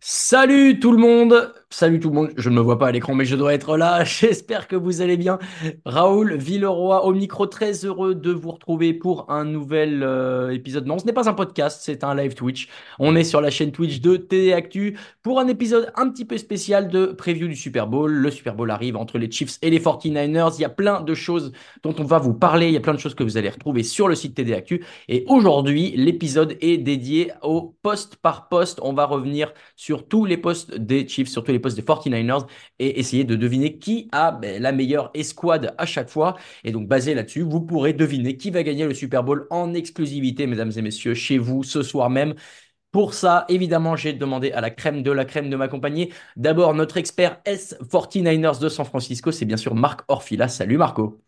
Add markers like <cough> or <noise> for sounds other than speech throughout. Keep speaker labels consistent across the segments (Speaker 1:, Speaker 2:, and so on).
Speaker 1: Salut tout le monde Salut tout le monde, je ne me vois pas à l'écran mais je dois être là, <laughs> j'espère que vous allez bien. Raoul Villeroy au micro, très heureux de vous retrouver pour un nouvel euh, épisode. Non, ce n'est pas un podcast, c'est un live Twitch. On est sur la chaîne Twitch de TD Actu pour un épisode un petit peu spécial de preview du Super Bowl. Le Super Bowl arrive entre les Chiefs et les 49ers, il y a plein de choses dont on va vous parler, il y a plein de choses que vous allez retrouver sur le site TD Actu. Et aujourd'hui, l'épisode est dédié au poste par poste. On va revenir sur tous les postes des Chiefs, sur tous les postes des 49ers et essayer de deviner qui a ben, la meilleure escouade à chaque fois. Et donc, basé là-dessus, vous pourrez deviner qui va gagner le Super Bowl en exclusivité, mesdames et messieurs, chez vous ce soir même. Pour ça, évidemment, j'ai demandé à la crème de la crème de m'accompagner. D'abord, notre expert S49ers de San Francisco, c'est bien sûr Marc Orfila. Salut Marco.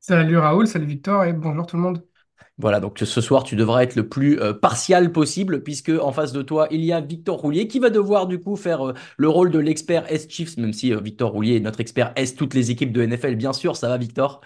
Speaker 2: Salut Raoul, salut Victor et bonjour tout le monde.
Speaker 1: Voilà, donc ce soir, tu devras être le plus euh, partial possible, puisque en face de toi, il y a Victor Roulier qui va devoir du coup faire euh, le rôle de l'expert S-Chiefs, même si euh, Victor Roulier est notre expert S, toutes les équipes de NFL, bien sûr. Ça va, Victor?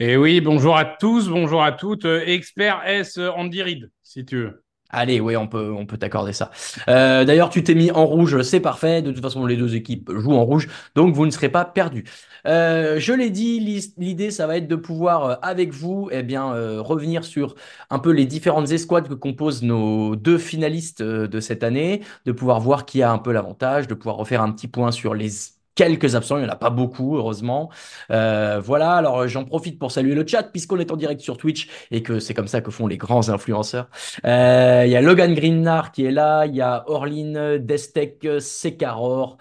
Speaker 3: Et oui, bonjour à tous, bonjour à toutes. Expert S Andy Reid, si tu veux.
Speaker 1: Allez, oui, on peut, on peut t'accorder ça. Euh, D'ailleurs, tu t'es mis en rouge, c'est parfait. De toute façon, les deux équipes jouent en rouge, donc vous ne serez pas perdus. Euh, je l'ai dit, l'idée, ça va être de pouvoir, euh, avec vous, eh bien, euh, revenir sur un peu les différentes escouades que composent nos deux finalistes euh, de cette année, de pouvoir voir qui a un peu l'avantage, de pouvoir refaire un petit point sur les quelques absents, il n'y en a pas beaucoup, heureusement. Euh, voilà, alors j'en profite pour saluer le chat, puisqu'on est en direct sur Twitch et que c'est comme ça que font les grands influenceurs. Euh, Il y a Logan Greenard qui est là, il y a Orline, Destek, Sekaror,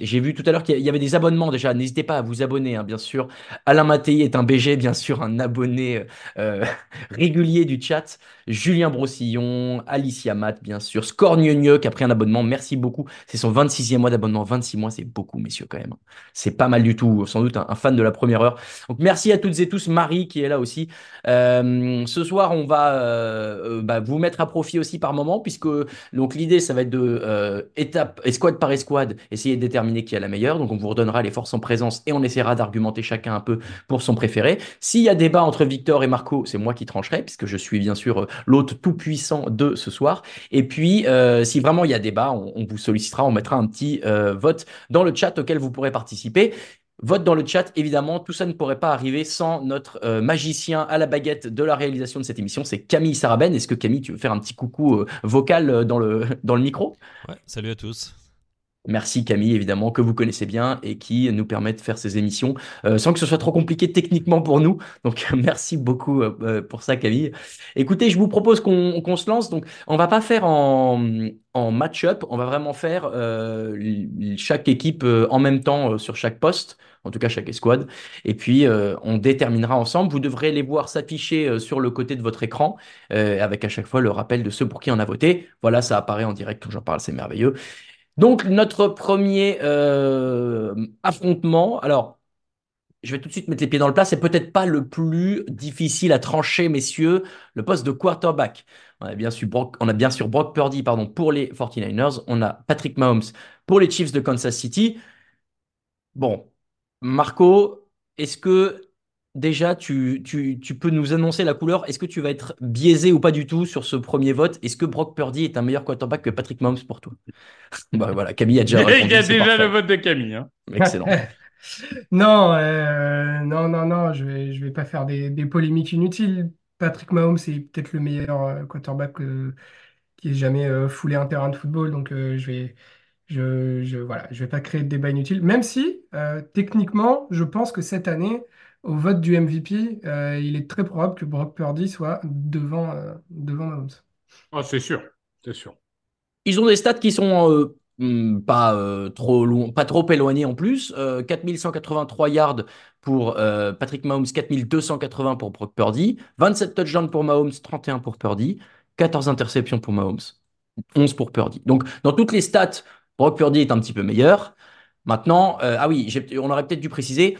Speaker 1: J'ai vu tout à l'heure qu'il y avait des abonnements déjà. N'hésitez pas à vous abonner, hein, bien sûr. Alain Mattei est un BG, bien sûr, un abonné euh, <laughs> régulier du chat. Julien Brossillon, Alicia Matt, bien sûr. Scorgnogneux qui a pris un abonnement. Merci beaucoup. C'est son 26e mois d'abonnement. 26 mois, c'est beaucoup, messieurs, quand même. C'est pas mal du tout. Sans doute un, fan de la première heure. Donc, merci à toutes et tous. Marie qui est là aussi. Euh, ce soir, on va euh, euh, bah, vous mettre à profit aussi par moment, puisque l'idée, ça va être de euh, étape, escouade par escouade, de déterminer qui a la meilleure. Donc, on vous redonnera les forces en présence et on essaiera d'argumenter chacun un peu pour son préféré. S'il y a débat entre Victor et Marco, c'est moi qui trancherai, puisque je suis bien sûr euh, l'hôte tout puissant de ce soir. Et puis, euh, si vraiment il y a débat, on, vous sollicitera, on mettra un petit euh, vote dans le chat auquel vous pourrez participer. Vote dans le chat, évidemment, tout ça ne pourrait pas arriver sans notre magicien à la baguette de la réalisation de cette émission, c'est Camille Saraben. Est-ce que Camille, tu veux faire un petit coucou vocal dans le, <laughs> dans le micro?
Speaker 4: Ouais, salut à tous.
Speaker 1: Merci Camille, évidemment, que vous connaissez bien et qui nous permet de faire ces émissions euh, sans que ce soit trop compliqué techniquement pour nous. Donc, <laughs> merci beaucoup euh, euh, pour ça, Camille. Écoutez, je vous propose qu'on qu'on se lance. Donc, on va pas faire en, en match-up, on va vraiment faire chaque équipe en même temps sur chaque poste, en tout cas chaque escouade. Et puis, on déterminera ensemble. Vous devrez les voir s'afficher sur le côté de votre écran avec à chaque fois le rappel de ceux pour qui on a voté. Voilà, ça apparaît en direct quand j'en parle, c'est merveilleux. Donc, notre premier euh, affrontement, alors, je vais tout de suite mettre les pieds dans le plat, c'est peut-être pas le plus difficile à trancher, messieurs, le poste de quarterback. On a bien sûr Brock, on a bien sûr Brock Purdy pardon, pour les 49ers, on a Patrick Mahomes pour les Chiefs de Kansas City. Bon, Marco, est-ce que déjà, tu, tu, tu peux nous annoncer la couleur. Est-ce que tu vas être biaisé ou pas du tout sur ce premier vote? Est-ce que Brock Purdy est un meilleur quarterback que Patrick Mahomes pour toi? <laughs> Bah voilà, Camille a déjà <laughs> répondu.
Speaker 3: Il y a déjà
Speaker 1: parfait.
Speaker 3: le vote de Camille. hein.
Speaker 1: Excellent. <laughs>
Speaker 2: Non, euh, non, non, non, je vais, je vais pas faire des, des polémiques inutiles. Patrick Mahomes, c'est peut-être le meilleur euh, quarterback euh, qui ait jamais euh, foulé un terrain de football, donc euh, je vais, je, je, voilà, je vais pas créer de débat inutile. Même si, euh, techniquement, je pense que cette année, au vote du MVP, euh, il est très probable que Brock Purdy soit devant, euh, devant Mahomes.
Speaker 3: Oh, c'est sûr, c'est sûr.
Speaker 1: Ils ont des stats qui sont euh, hmm, pas, euh, trop loin, pas trop éloignés en plus. Euh, 4183 yards pour euh, Patrick Mahomes, 4280 pour Brock Purdy, 27 touchdowns pour Mahomes, 31 pour Purdy, 14 interceptions pour Mahomes, 11 pour Purdy. Donc, dans toutes les stats, Brock Purdy est un petit peu meilleur. Maintenant, euh, ah oui, j'ai- on aurait peut-être dû préciser,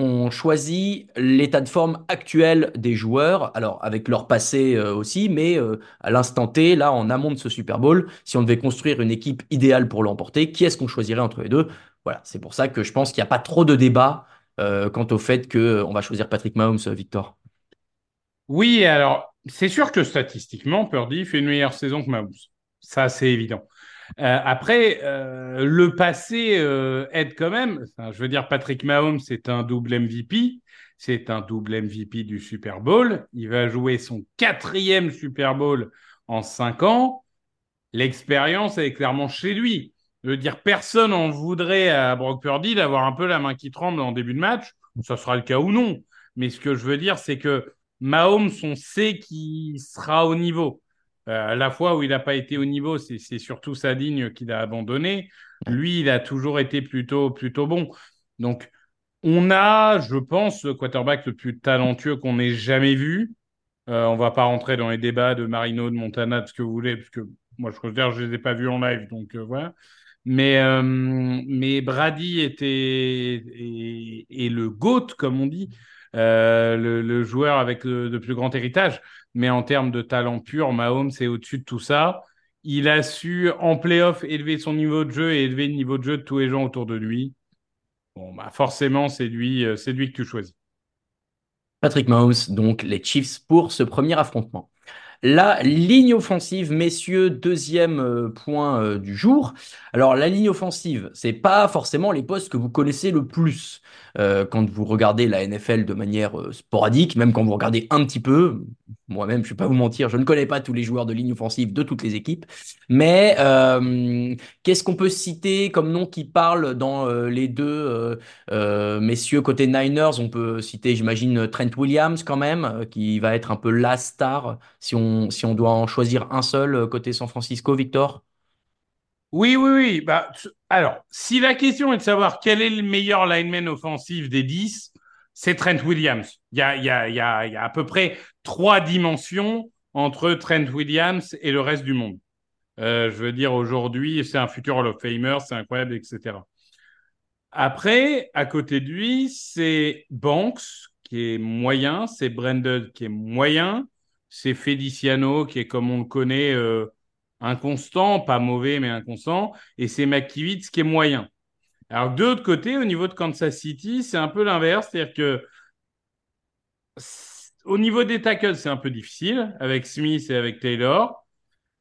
Speaker 1: on choisit l'état de forme actuel des joueurs, alors avec leur passé euh, aussi, mais euh, à l'instant T, là, en amont de ce Super Bowl, si on devait construire une équipe idéale pour l'emporter, qui est-ce qu'on choisirait entre les deux? Voilà, c'est pour ça que je pense qu'il n'y a pas trop de débat euh, quant au fait qu'on va choisir Patrick Mahomes, Victor.
Speaker 3: Oui, alors, c'est sûr que statistiquement, Purdy fait une meilleure saison que Mahomes. Ça, c'est évident. Euh, après, euh, le passé euh, aide quand même. Je veux dire, Patrick Mahomes, c'est un double MVP. C'est un double MVP du Super Bowl. Il va jouer son quatrième Super Bowl en cinq ans. L'expérience, est clairement chez lui. Je veux dire, personne en voudrait à Brock Purdy d'avoir un peu la main qui tremble en début de match. Ça sera le cas ou non. Mais ce que je veux dire, c'est que Mahomes, on sait qu'il sera au niveau. Euh, la fois où il n'a pas été au niveau, c'est surtout sa ligne qu'il a abandonné. Lui, il a toujours été plutôt, plutôt bon. Donc, on a, je pense, le quarterback le plus talentueux qu'on ait jamais vu. Euh, on va pas rentrer dans les débats de Marino, de Montana, de ce que vous voulez, parce que moi, je considère que je les ai pas vus en live, donc euh, voilà. Mais, euh, mais Brady était et, et le GOAT, comme on dit, euh, le, joueur avec le, le plus grand héritage. Mais en termes de talent pur, Mahomes est au-dessus de tout ça. Il a su, en playoff, élever son niveau de jeu et élever le niveau de jeu de tous les gens autour de lui. Bon, bah forcément, c'est lui, euh, c'est lui que tu choisis.
Speaker 1: Patrick Mahomes, donc les Chiefs pour ce premier affrontement. La ligne offensive, messieurs, deuxième euh, point euh, du jour. Alors la ligne offensive, c'est pas forcément les postes que vous connaissez le plus euh, quand vous regardez la NFL de manière sporadique, même quand vous regardez un petit peu. Moi-même, je vais pas vous mentir, je ne connais pas tous les joueurs de ligne offensive de toutes les équipes, mais qu'est-ce qu'on peut citer comme nom qui parle dans les deux messieurs côté Niners? On peut citer, j'imagine, Trent Williams quand même, qui va être un peu la star si on, si on doit en choisir un seul euh, côté San Francisco, Victor?
Speaker 3: Oui, oui, oui. Bah, alors, si la question est de savoir quel est le meilleur lineman offensif des 10, c'est Trent Williams. Il y a, y a, il y a à peu près trois dimensions entre Trent Williams et le reste du monde. Euh, je veux dire, aujourd'hui, c'est un futur Hall of Famer, c'est incroyable, etc. Après, à côté de lui, c'est Banks, qui est moyen, c'est Brandon, qui est moyen, c'est Feliciano, qui est, comme on le connaît, euh, inconstant, pas mauvais, mais inconstant, et c'est McKivitz, qui est moyen. Alors, de l'autre côté, au niveau de Kansas City, c'est un peu l'inverse, c'est-à-dire que au niveau des tackles, c'est un peu difficile, avec Smith et avec Taylor.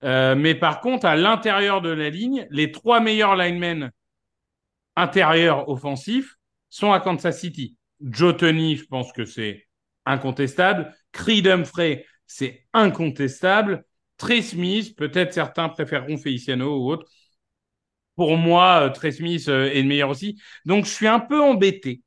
Speaker 3: Euh, mais par contre, à l'intérieur de la ligne, les trois meilleurs linemen intérieurs offensifs sont à Kansas City. Joe Tony, je pense que c'est incontestable. Creed Humphrey, c'est incontestable. Trey Smith, peut-être certains préféreront Feliciano ou autre. Pour moi, euh, Trey Smith euh, est le meilleur aussi. Donc, je suis un peu embêté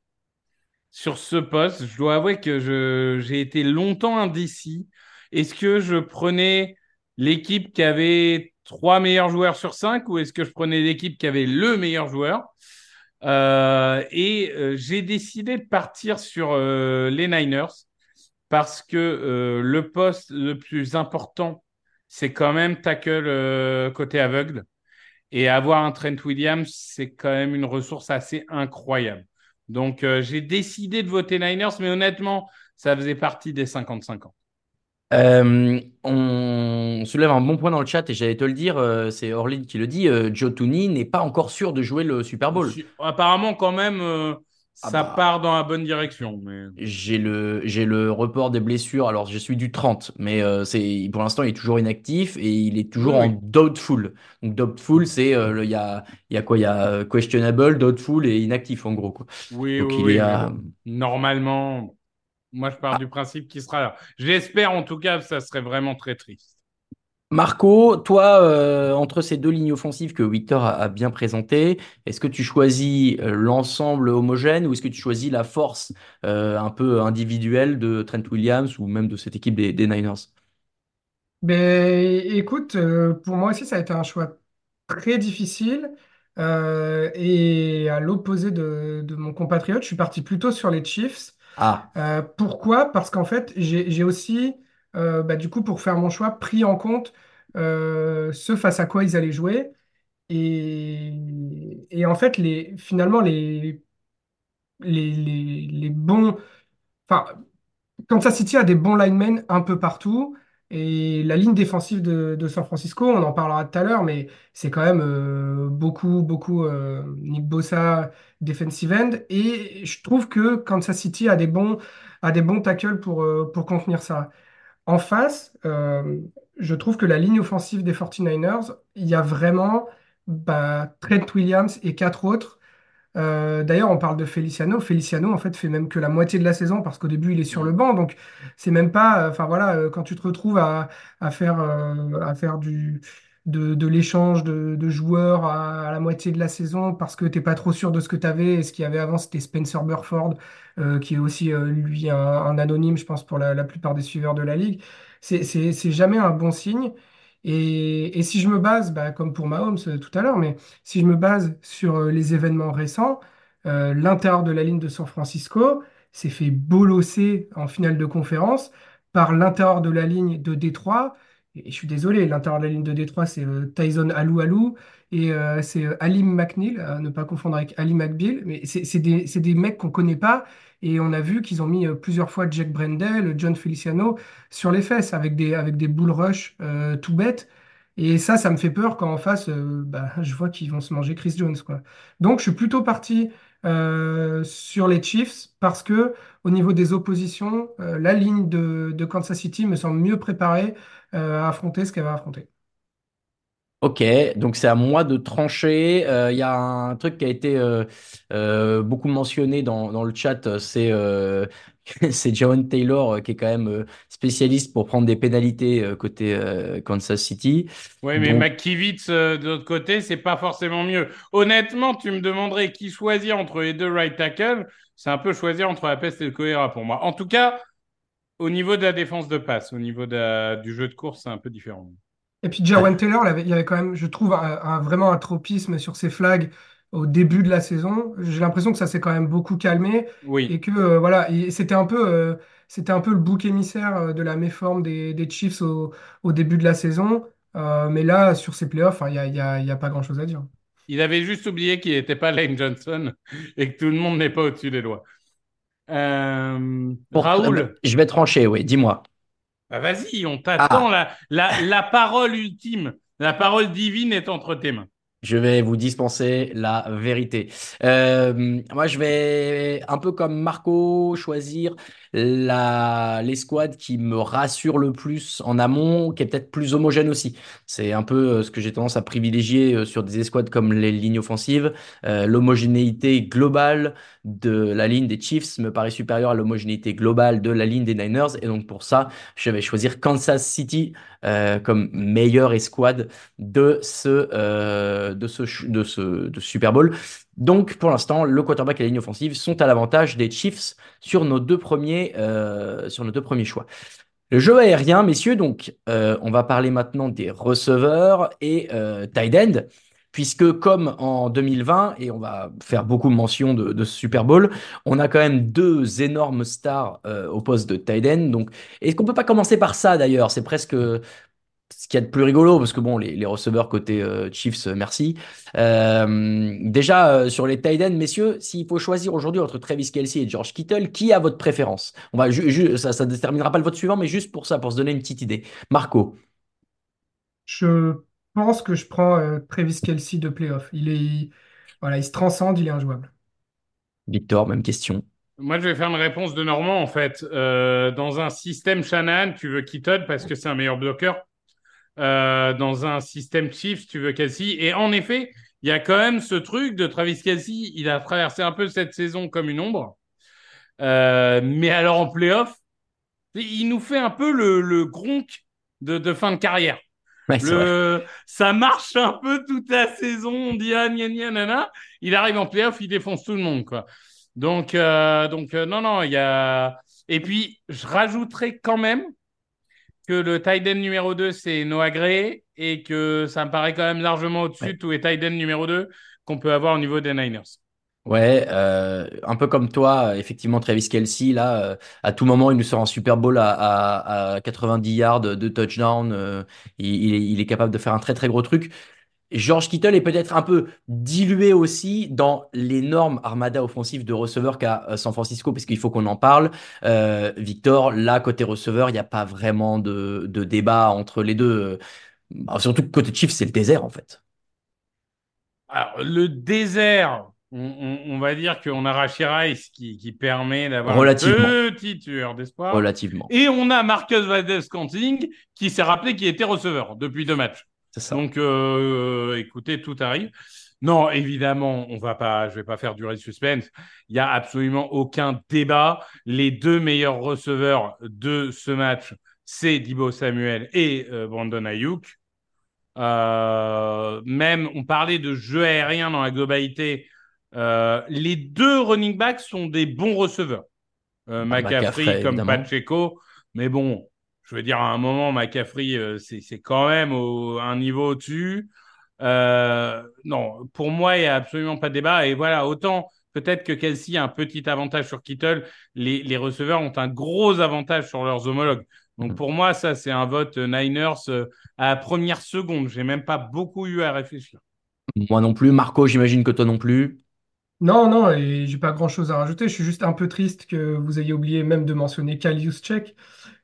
Speaker 3: sur ce poste. Je dois avouer que j'ai été longtemps indécis. Est-ce que je prenais l'équipe qui avait trois meilleurs joueurs sur cinq ou est-ce que je prenais l'équipe qui avait le meilleur joueur? Euh, et j'ai décidé de partir sur les Niners parce que euh, le poste le plus important, c'est quand même tackle euh, côté aveugle. Et avoir un Trent Williams, c'est quand même une ressource assez incroyable. Donc, euh, j'ai décidé de voter Niners, mais honnêtement, ça faisait partie des 50-50.
Speaker 1: Euh, on soulève un bon point dans le chat et j'allais te le dire, euh, c'est Orlin qui le dit, euh, Joe Tooney n'est pas encore sûr de jouer le Super Bowl.
Speaker 3: Apparemment, quand même,
Speaker 1: Ah
Speaker 3: ça
Speaker 1: bah,
Speaker 3: part dans la bonne direction. Mais...
Speaker 1: j'ai le, j'ai le report des blessures. Alors, je suis du 30, mais euh, c'est, pour l'instant, il est toujours inactif et il est
Speaker 3: Oui,
Speaker 1: toujours en doubtful. Donc, doubtful, c'est, euh, il y a, y a quoi? Il y a euh, questionable, doubtful et inactif, en gros, quoi.
Speaker 3: Oui,
Speaker 1: Donc,
Speaker 3: oui,
Speaker 1: il
Speaker 3: oui, normalement, moi je pars du principe qu'il sera là. J'espère en tout cas, ça serait vraiment très triste.
Speaker 1: Marco, toi, euh, entre ces deux lignes offensives que Victor a, a bien présentées, est-ce que tu choisis euh, l'ensemble homogène ou est-ce que tu choisis la force euh, un peu individuelle de Trent Williams ou même de cette équipe des, des Niners?
Speaker 2: Ben, écoute, euh, pour moi aussi, ça a été un choix très difficile. Euh, et à l'opposé de, de mon compatriote, je suis parti plutôt sur les Chiefs.
Speaker 1: Ah,
Speaker 2: Euh, pourquoi? Parce qu'en fait, j'ai j'ai aussi, euh, bah, du coup, pour faire mon choix, pris en compte euh, ce face à quoi ils allaient jouer. Et, en fait, finalement, les, les, les, les bons. Enfin, Kansas City a des bons linemen un peu partout. Et la ligne défensive de, San Francisco, on en parlera tout à l'heure, mais c'est quand même euh, beaucoup, beaucoup euh, Nick Bosa, defensive end. Et je trouve que Kansas City a des bons, a des bons tackles pour, pour contenir ça. En face, euh, je trouve que la ligne offensive des 49ers, il y a vraiment bah, Trent Williams et quatre autres euh, d'ailleurs, on parle de Feliciano. Feliciano, en fait, fait même que la moitié de la saison parce qu'au début, il est sur le banc. Donc, c'est même pas. euh, Enfin, voilà, quand tu te retrouves à faire du, de, l'échange de, joueurs à, la moitié de la saison parce que t'es pas trop sûr de ce que tu avais. Et ce qu'il y avait avant, c'était Spencer Burford, euh, qui est aussi, euh, lui, un, anonyme, je pense, pour la, plupart des suiveurs de la ligue. C'est jamais un bon signe. Et, et si je me base, bah, comme pour Mahomes euh, tout à l'heure, mais si je me base sur les événements récents, l'intérieur de la ligne de San Francisco s'est fait bolosser en finale de conférence par l'intérieur de la ligne de Détroit. Et je suis désolé, l'intérieur de la ligne de Détroit, c'est euh, Tyson Aloualou et euh, c'est euh, Alim McNeil, à ne pas confondre avec Ali McBeal. Mais c'est des, mecs qu'on connaît pas. Et on a vu qu'ils ont mis plusieurs fois Jack Brendel, John Feliciano sur les fesses avec des, avec des bull rush tout bêtes. Et ça, ça me fait peur quand en face, euh, bah, je vois qu'ils vont se manger Chris Jones, quoi. Donc, je suis plutôt parti euh, sur les Chiefs parce que au niveau des oppositions, euh, la ligne de, de Kansas City me semble mieux préparée à affronter ce qu'elle va affronter.
Speaker 1: Ok. Donc, c'est à moi de trancher. Euh, Il y a un truc qui a été euh, euh, beaucoup mentionné dans, dans le chat. C'est euh, <laughs> c'est Jawan Taylor euh, qui est quand même euh, spécialiste pour prendre des pénalités euh, côté euh, Kansas City.
Speaker 3: Oui, mais
Speaker 1: Donc,
Speaker 3: McKivitz, euh, de l'autre côté, c'est pas forcément mieux. Honnêtement, tu me demanderais qui choisir entre les deux right tackle. C'est un peu choisir entre la peste et le choléra pour moi. En tout cas, au niveau de la défense de passe, au niveau de la- du jeu de course, c'est un peu différent.
Speaker 2: Et puis Jawan Taylor, il y avait il y avait quand même, je trouve, un, un- vraiment un tropisme sur ses flags au début de la saison. J'ai l'impression que ça s'est quand même beaucoup calmé et
Speaker 3: Oui,
Speaker 2: que euh, voilà, et c'était un peu, euh, c'était un peu le bouc émissaire euh, de la méforme des, des Chiefs au, au début de la saison. Euh, mais là, sur ces playoffs, hein, il n'y a, pas grand-chose à dire.
Speaker 3: il avait juste oublié qu'il n'était pas Lane Johnson <laughs> et que tout le monde n'est pas au-dessus des lois.
Speaker 1: Pour,
Speaker 3: Raoul,
Speaker 1: je vais trancher, oui. Dis-moi.
Speaker 3: Bah vas-y, on t'attend.
Speaker 1: Ah.
Speaker 3: La, la, la parole ultime, la parole divine est entre tes mains.
Speaker 1: Je vais vous dispenser la vérité. Euh, moi, je vais, un peu comme Marco, choisir la, les squads qui me rassurent le plus en amont, qui est peut-être plus homogène aussi. C'est un peu euh, ce que j'ai tendance à privilégier euh, sur des escouades comme les lignes offensives. Euh, l'homogénéité globale de la ligne des Chiefs me paraît supérieure à l'homogénéité globale de la ligne des Niners. Et donc, pour ça, je vais choisir Kansas City euh, comme meilleure escouade de ce, euh, de ce, de ce, de ce Super Bowl. Donc, pour l'instant, le quarterback et la ligne offensive sont à l'avantage des Chiefs sur nos deux premiers, euh, sur nos deux premiers choix. Le jeu aérien, messieurs, donc euh, on va parler maintenant des receveurs et euh, tight end, puisque comme en 2020, et on va faire beaucoup mention de, de ce Super Bowl, on a quand même deux énormes stars au poste de tight end. Est-ce qu'on peut pas commencer par ça d'ailleurs? C'est presque ce qu'il y a de plus rigolo, parce que bon, les, les receveurs côté euh, Chiefs, euh, merci. Euh, déjà, euh, sur les tight ends, messieurs, s'il faut choisir aujourd'hui entre Travis Kelce et George Kittle, qui a votre préférence? On va ju- ju- ça, ça ne déterminera pas le vote suivant, mais juste pour ça, pour se donner une petite idée. Marco,
Speaker 2: Je pense que je prends euh, Travis Kelce de playoff. Il est, voilà, il se transcende, il est injouable.
Speaker 1: Victor, même question.
Speaker 3: Moi, je vais faire une réponse de Normand, en fait. Euh, dans un système Shannon, tu veux Keaton parce que c'est un meilleur bloqueur? Euh, dans un système Chiefs, tu veux Kelsey. Et en effet, il y a quand même ce truc de Travis Kelsey. Il a traversé un peu cette saison comme une ombre. Euh, mais alors en playoff, il nous fait un peu le, le Gronk de, de fin de carrière.
Speaker 1: Ouais.
Speaker 3: Le, ça marche un peu toute la saison. On dit ah, gna, gna, nana. Il arrive en playoff, il défonce tout le monde, quoi. Donc, euh, donc euh, non, non, il y a. Et puis, je rajouterai quand même que le tight end numéro 2, c'est Noah Gray et que ça me paraît quand même largement au-dessus
Speaker 1: Ouais.
Speaker 3: de tous les tight end numéro 2 qu'on peut avoir au niveau des Niners.
Speaker 1: Ouais, euh, un peu comme toi, effectivement, Travis Kelce, là, euh, à tout moment, il nous sort un Super Bowl à, à, à 90 yards de touchdown. euh, il est capable de faire un très, très gros truc. George Kittle est peut-être un peu dilué aussi dans l'énorme armada offensive de receveurs qu'a euh, San Francisco, parce qu'il faut qu'on en parle. Euh, Victor, là, côté receveur, il n'y a pas vraiment de, de débat entre les deux. Bah, surtout que côté Chiefs, c'est le désert, en fait.
Speaker 3: Alors, le désert, on, on- on va dire qu'on a Rashi Rice qui, qui permet d'avoir une
Speaker 1: Relativement.
Speaker 3: petite lueur d'espoir.
Speaker 1: Relativement.
Speaker 3: Et on a Marcus Valdez-Scantling qui s'est rappelé qu'il était receveur depuis deux matchs.
Speaker 1: Ça.
Speaker 3: Donc, euh, écoutez, tout arrive. Non, évidemment, on va pas, je vais pas faire durer le suspense. Il y a absolument aucun débat. Les deux meilleurs receveurs de ce match, c'est Dibo Samuel et euh, Brandon Ayuk. Euh, même, on parlait de jeu aérien dans la globalité. Les deux running backs sont des bons receveurs.
Speaker 1: Bah,
Speaker 3: McCaffrey
Speaker 1: McCaffrey,
Speaker 3: comme
Speaker 1: évidemment.
Speaker 3: Pacheco. Mais bon, je veux dire, à un moment, McCaffrey, euh, c'est quand même au, un niveau au-dessus. Euh, non, pour moi, il n'y a absolument pas de débat. Et voilà, autant peut-être que Kelsey a un petit avantage sur Kittle, les, les receveurs ont un gros avantage sur leurs homologues. Donc
Speaker 1: Mhm.
Speaker 3: pour moi, ça, c'est un vote Niners euh, à la première seconde. J'ai même pas beaucoup eu à réfléchir.
Speaker 1: Moi non plus. Marco, j'imagine que toi non plus.
Speaker 2: Non, non, et j'ai pas grand-chose à rajouter. Je suis juste un peu triste que vous ayez oublié même de mentionner Kyle Juszczyk,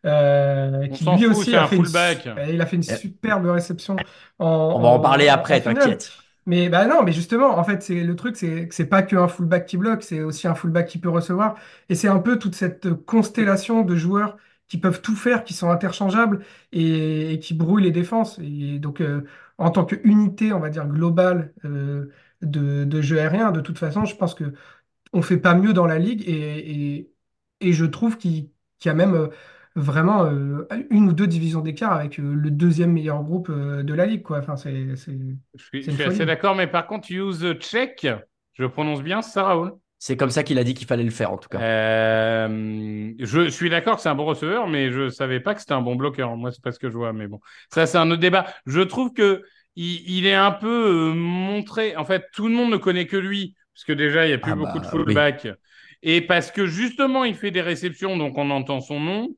Speaker 2: euh,
Speaker 3: On
Speaker 2: qui lui
Speaker 3: fout,
Speaker 2: aussi a
Speaker 3: un
Speaker 2: fait une,
Speaker 3: fullback.
Speaker 2: su- il a fait une
Speaker 1: Eh.
Speaker 2: superbe réception en,
Speaker 1: On va en
Speaker 2: en-
Speaker 1: parler après, t'inquiète.
Speaker 2: Mais bah non, mais justement, en fait, c'est le truc, c'est que c'est pas qu'un fullback qui bloque, c'est aussi un fullback qui peut recevoir. Et c'est un peu toute cette constellation de joueurs qui peuvent tout faire, qui sont interchangeables et, et qui brouillent les défenses. Et donc, euh, en tant qu'unité, on va dire globale euh, de, de jeu aérien, de toute façon, je pense que on fait pas mieux dans la ligue et, et, et je trouve qu'il y a même euh, vraiment euh, une ou deux divisions d'écart avec euh, le deuxième meilleur groupe euh, de la ligue, quoi. Enfin, c'est, c'est,
Speaker 3: Je suis,
Speaker 2: C'est
Speaker 3: je
Speaker 2: une
Speaker 3: suis
Speaker 2: folie.
Speaker 3: assez d'accord, mais par contre, use check, je prononce bien ça, Raoul.
Speaker 1: C'est comme ça qu'il a dit qu'il fallait le faire, en tout cas.
Speaker 3: Euh, je suis d'accord que c'est un bon receveur, mais je savais pas que c'était un bon bloqueur. Moi, c'est pas ce que je vois, mais bon, ça c'est un autre débat. Je trouve que il, il est un peu euh, montré. En fait, tout le monde ne connaît que lui, parce que déjà il y a plus
Speaker 1: Ah
Speaker 3: beaucoup
Speaker 1: bah,
Speaker 3: de fullback, et parce que justement il fait des réceptions, donc on entend son nom.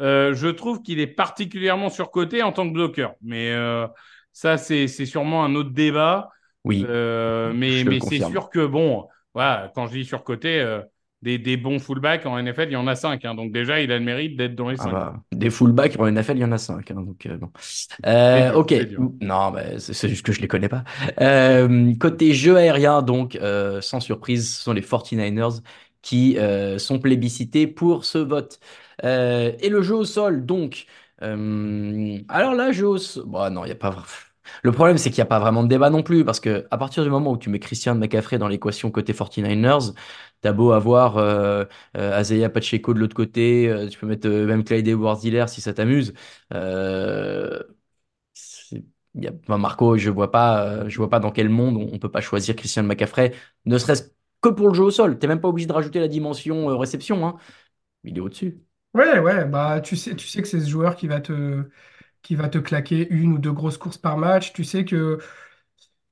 Speaker 3: Euh, je trouve qu'il est particulièrement surcoté en tant que bloqueur, mais euh, ça c'est c'est sûrement un autre débat.
Speaker 1: Oui.
Speaker 3: Euh, mais c'est sûr que bon, voilà, quand je dis surcoté, des, des bons fullbacks en NFL, il y en a cinq. hein. donc déjà, il a le mérite d'être dans les
Speaker 1: Ah
Speaker 3: cinq.
Speaker 1: bah, des fullbacks en NFL, il y en a cinq. hein, donc, bon.
Speaker 3: Dur,
Speaker 1: ok. Non, bah, c'est juste que je les connais pas. Côté jeu aérien, donc, sans surprise, ce sont les 49ers qui sont plébiscités pour ce vote. Euh, et le jeu au sol, donc. euh, alors là, jeu au sol. Bon, non, il n'y a pas. vra- Le problème, c'est qu'il n'y a pas vraiment de débat non plus, parce que à partir du moment où tu mets Christian McCaffrey dans l'équation côté 49ers, t'as beau avoir euh, euh, Pacheco de l'autre côté, tu peux mettre même Clyde Edwards-Helaire si ça t'amuse. Marco, je vois pas, je vois pas dans quel monde on, on peut pas choisir Christian McCaffrey, ne serait-ce que pour le jeu au sol. T'es même pas obligé de rajouter la dimension réception, hein. Il est au-dessus.
Speaker 2: Ouais, ouais, bah tu sais, tu sais que c'est ce joueur qui va te, qui va te claquer une ou deux grosses courses par match. Tu sais que,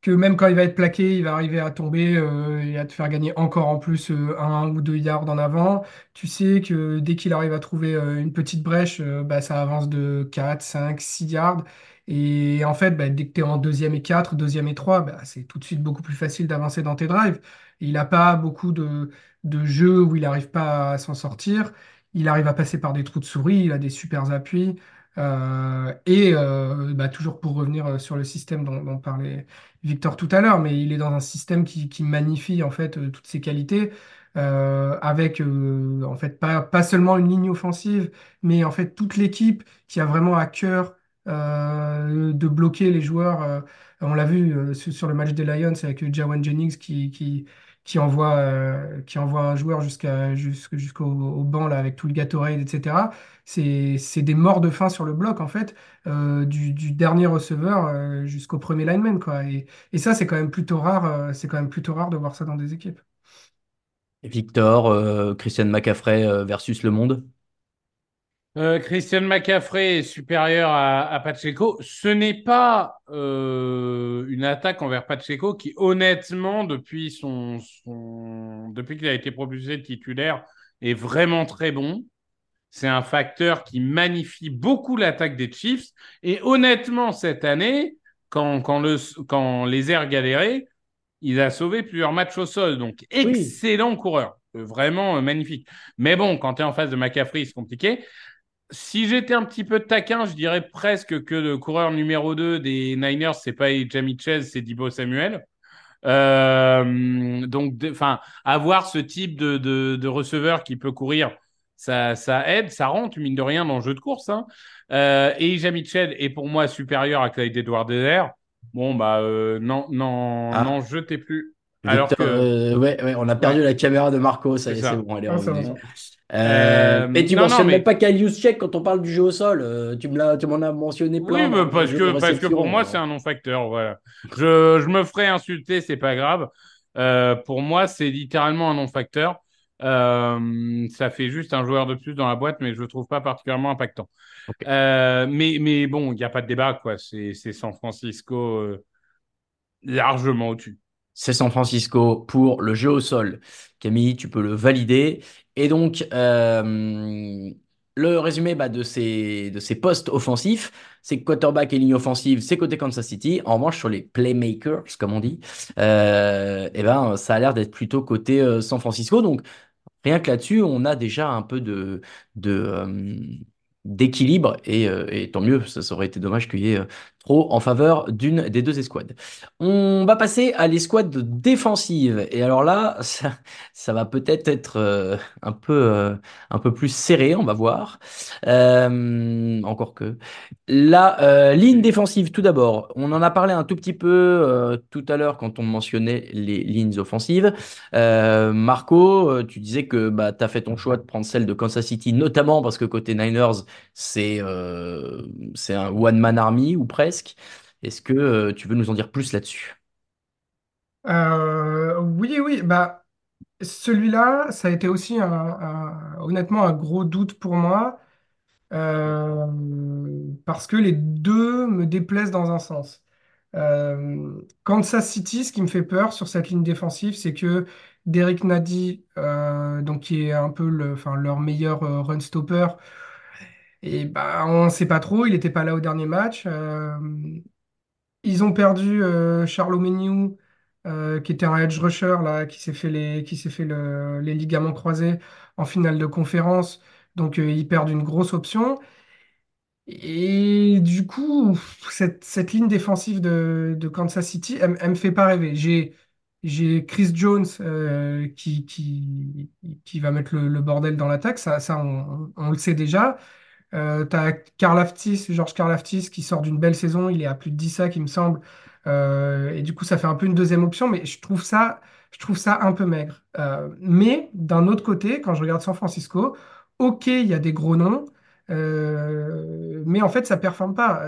Speaker 2: que même quand il va être plaqué, il va arriver à tomber euh, et à te faire gagner encore en plus euh, un ou deux yards en avant. Tu sais que dès qu'il arrive à trouver euh, une petite brèche, bah, ça avance de 4, 5, 6 yards. Et en fait, bah, dès que tu es en deuxième et 4, deuxième et 3, bah, c'est tout de suite beaucoup plus facile d'avancer dans tes drives. Il n'a pas beaucoup de, de jeux où il n'arrive pas à s'en sortir. Il arrive à passer par des trous de souris, il a des super appuis. Euh, et euh, bah, toujours pour revenir euh, sur le système dont, parlait Victor tout à l'heure, mais il est dans un système qui, qui magnifie en fait toutes ses qualités. avec en fait pas, pas seulement une ligne offensive, mais en fait toute l'équipe qui a vraiment à cœur de bloquer les joueurs. on l'a vu sur sur le match des Lions avec Jawan Jennings qui, qui, qui envoie, euh, qui envoie un joueur jusqu'au au banc là, avec tout le Gatorade, etc. C'est, des morts de faim sur le bloc en fait, euh, du, dernier receveur euh, jusqu'au premier lineman quoi. Et, et ça c'est quand même plutôt rare, c'est quand même plutôt rare de voir ça dans des équipes.
Speaker 1: Victor, Christian McCaffrey versus le monde?
Speaker 3: Euh, Christian McCaffrey est supérieur à, à Pacheco. Ce n'est pas euh, une attaque envers Pacheco qui, honnêtement, depuis son, son depuis qu'il a été propulsé titulaire, est vraiment très bon. C'est un facteur qui magnifie beaucoup l'attaque des Chiefs. Et honnêtement, cette année, quand, quand, le, quand les airs galéraient, il a sauvé plusieurs matchs au sol. Donc, excellent coureur. Euh, Vraiment euh, magnifique. Mais bon, quand tu es en face de McCaffrey, c'est compliqué. Si j'étais un petit peu taquin, je dirais presque que le coureur numéro 2 des Niners, c'est pas Jamie Chase, c'est Dibo Samuel. Euh, donc, enfin, avoir ce type de, de, de receveur qui peut courir, ça, ça aide, ça rentre, mine de rien, dans le jeu de course. Hein. Euh, et Mitchell est pour moi supérieur à Clyde Edward-Helaire. Bon, bah, euh, non, non,
Speaker 1: Ah.
Speaker 3: non, jetez plus. Alors
Speaker 1: Victor,
Speaker 3: que.
Speaker 1: euh, ouais, ouais, on a perdu la caméra de Marco, ça y est,
Speaker 3: C'est ça.
Speaker 1: c'est bon, elle est
Speaker 2: Ah, va,
Speaker 1: revenue.
Speaker 2: Ça
Speaker 1: Euh, mais tu
Speaker 3: non,
Speaker 1: mentionnes
Speaker 3: mais-
Speaker 1: même pas Kyle Juszczyk quand on parle du jeu au sol. euh, tu me l'as, tu m'en as mentionné plein.
Speaker 3: Oui, mais parce que, parce que pour moi,
Speaker 1: euh.
Speaker 3: c'est un non-facteur. Voilà. Je, je me ferai insulter, c'est pas grave. Euh, pour moi, c'est littéralement un non-facteur. Euh, ça fait juste un joueur de plus dans la boîte, mais je le trouve pas particulièrement impactant. Euh, mais, mais bon, il n'y a pas de débat, quoi. C'est, c'est San Francisco euh, largement au-dessus.
Speaker 1: C'est San Francisco pour le jeu au sol. Camille, tu peux le valider. Et donc, euh, le résumé bah, de ces, postes offensifs, c'est quarterback et ligne offensive, c'est côté Kansas City. En revanche, sur les playmakers, comme on dit, euh, eh ben, ça a l'air d'être plutôt côté euh, San Francisco. Donc, rien que là-dessus, on a déjà un peu de, d'équilibre. Et, tant mieux, ça, aurait été dommage qu'il y ait trop en faveur d'une des deux escouades. On va passer à l'escouade défensive. Et alors là, ça, va peut-être être euh, un peu, euh, un peu plus serré, on va voir. Euh, encore que. La ligne défensive, tout d'abord. On en a parlé un tout petit peu tout à l'heure quand on mentionnait les lignes offensives. Marco, tu disais que bah, tu as fait ton choix de prendre celle de Kansas City, notamment parce que côté Niners, c'est c'est un one-man army ou presque. Est-ce que euh, tu veux nous en dire plus là-dessus?
Speaker 2: Euh, oui, oui, bah celui-là, ça a été aussi honnêtement un gros doute pour moi. Euh, parce que les deux me déplaisent dans un sens. Kansas City, ce qui me fait peur sur cette ligne défensive, c'est que Derek Nady, euh, donc qui est un peu enfin, leur meilleur run stopper, et bah, on ne sait pas trop, il n'était pas là au dernier match. Euh, ils ont perdu euh, Omenihu, euh, qui était un edge rusher là, qui s'est fait les, qui s'est fait le- les ligaments croisés en finale de conférence. Donc euh, ils perdent une grosse option. Et du coup, cette, cette ligne défensive de, de Kansas City, elle, elle me fait pas rêver. J'ai, j'ai Chris Jones qui, qui, qui va mettre le, bordel dans l'attaque, ça, ça on le sait déjà. Euh, tu as Karlaftis, Georges Karlaftis qui sort d'une belle saison, il est à plus de 10 sacs, il me semble. Euh, et du coup, ça fait un peu une deuxième option, mais je trouve ça, je trouve ça un peu maigre. Euh, mais d'un autre côté, quand je regarde San Francisco, ok, il y a des gros noms, mais en fait, ça performe pas.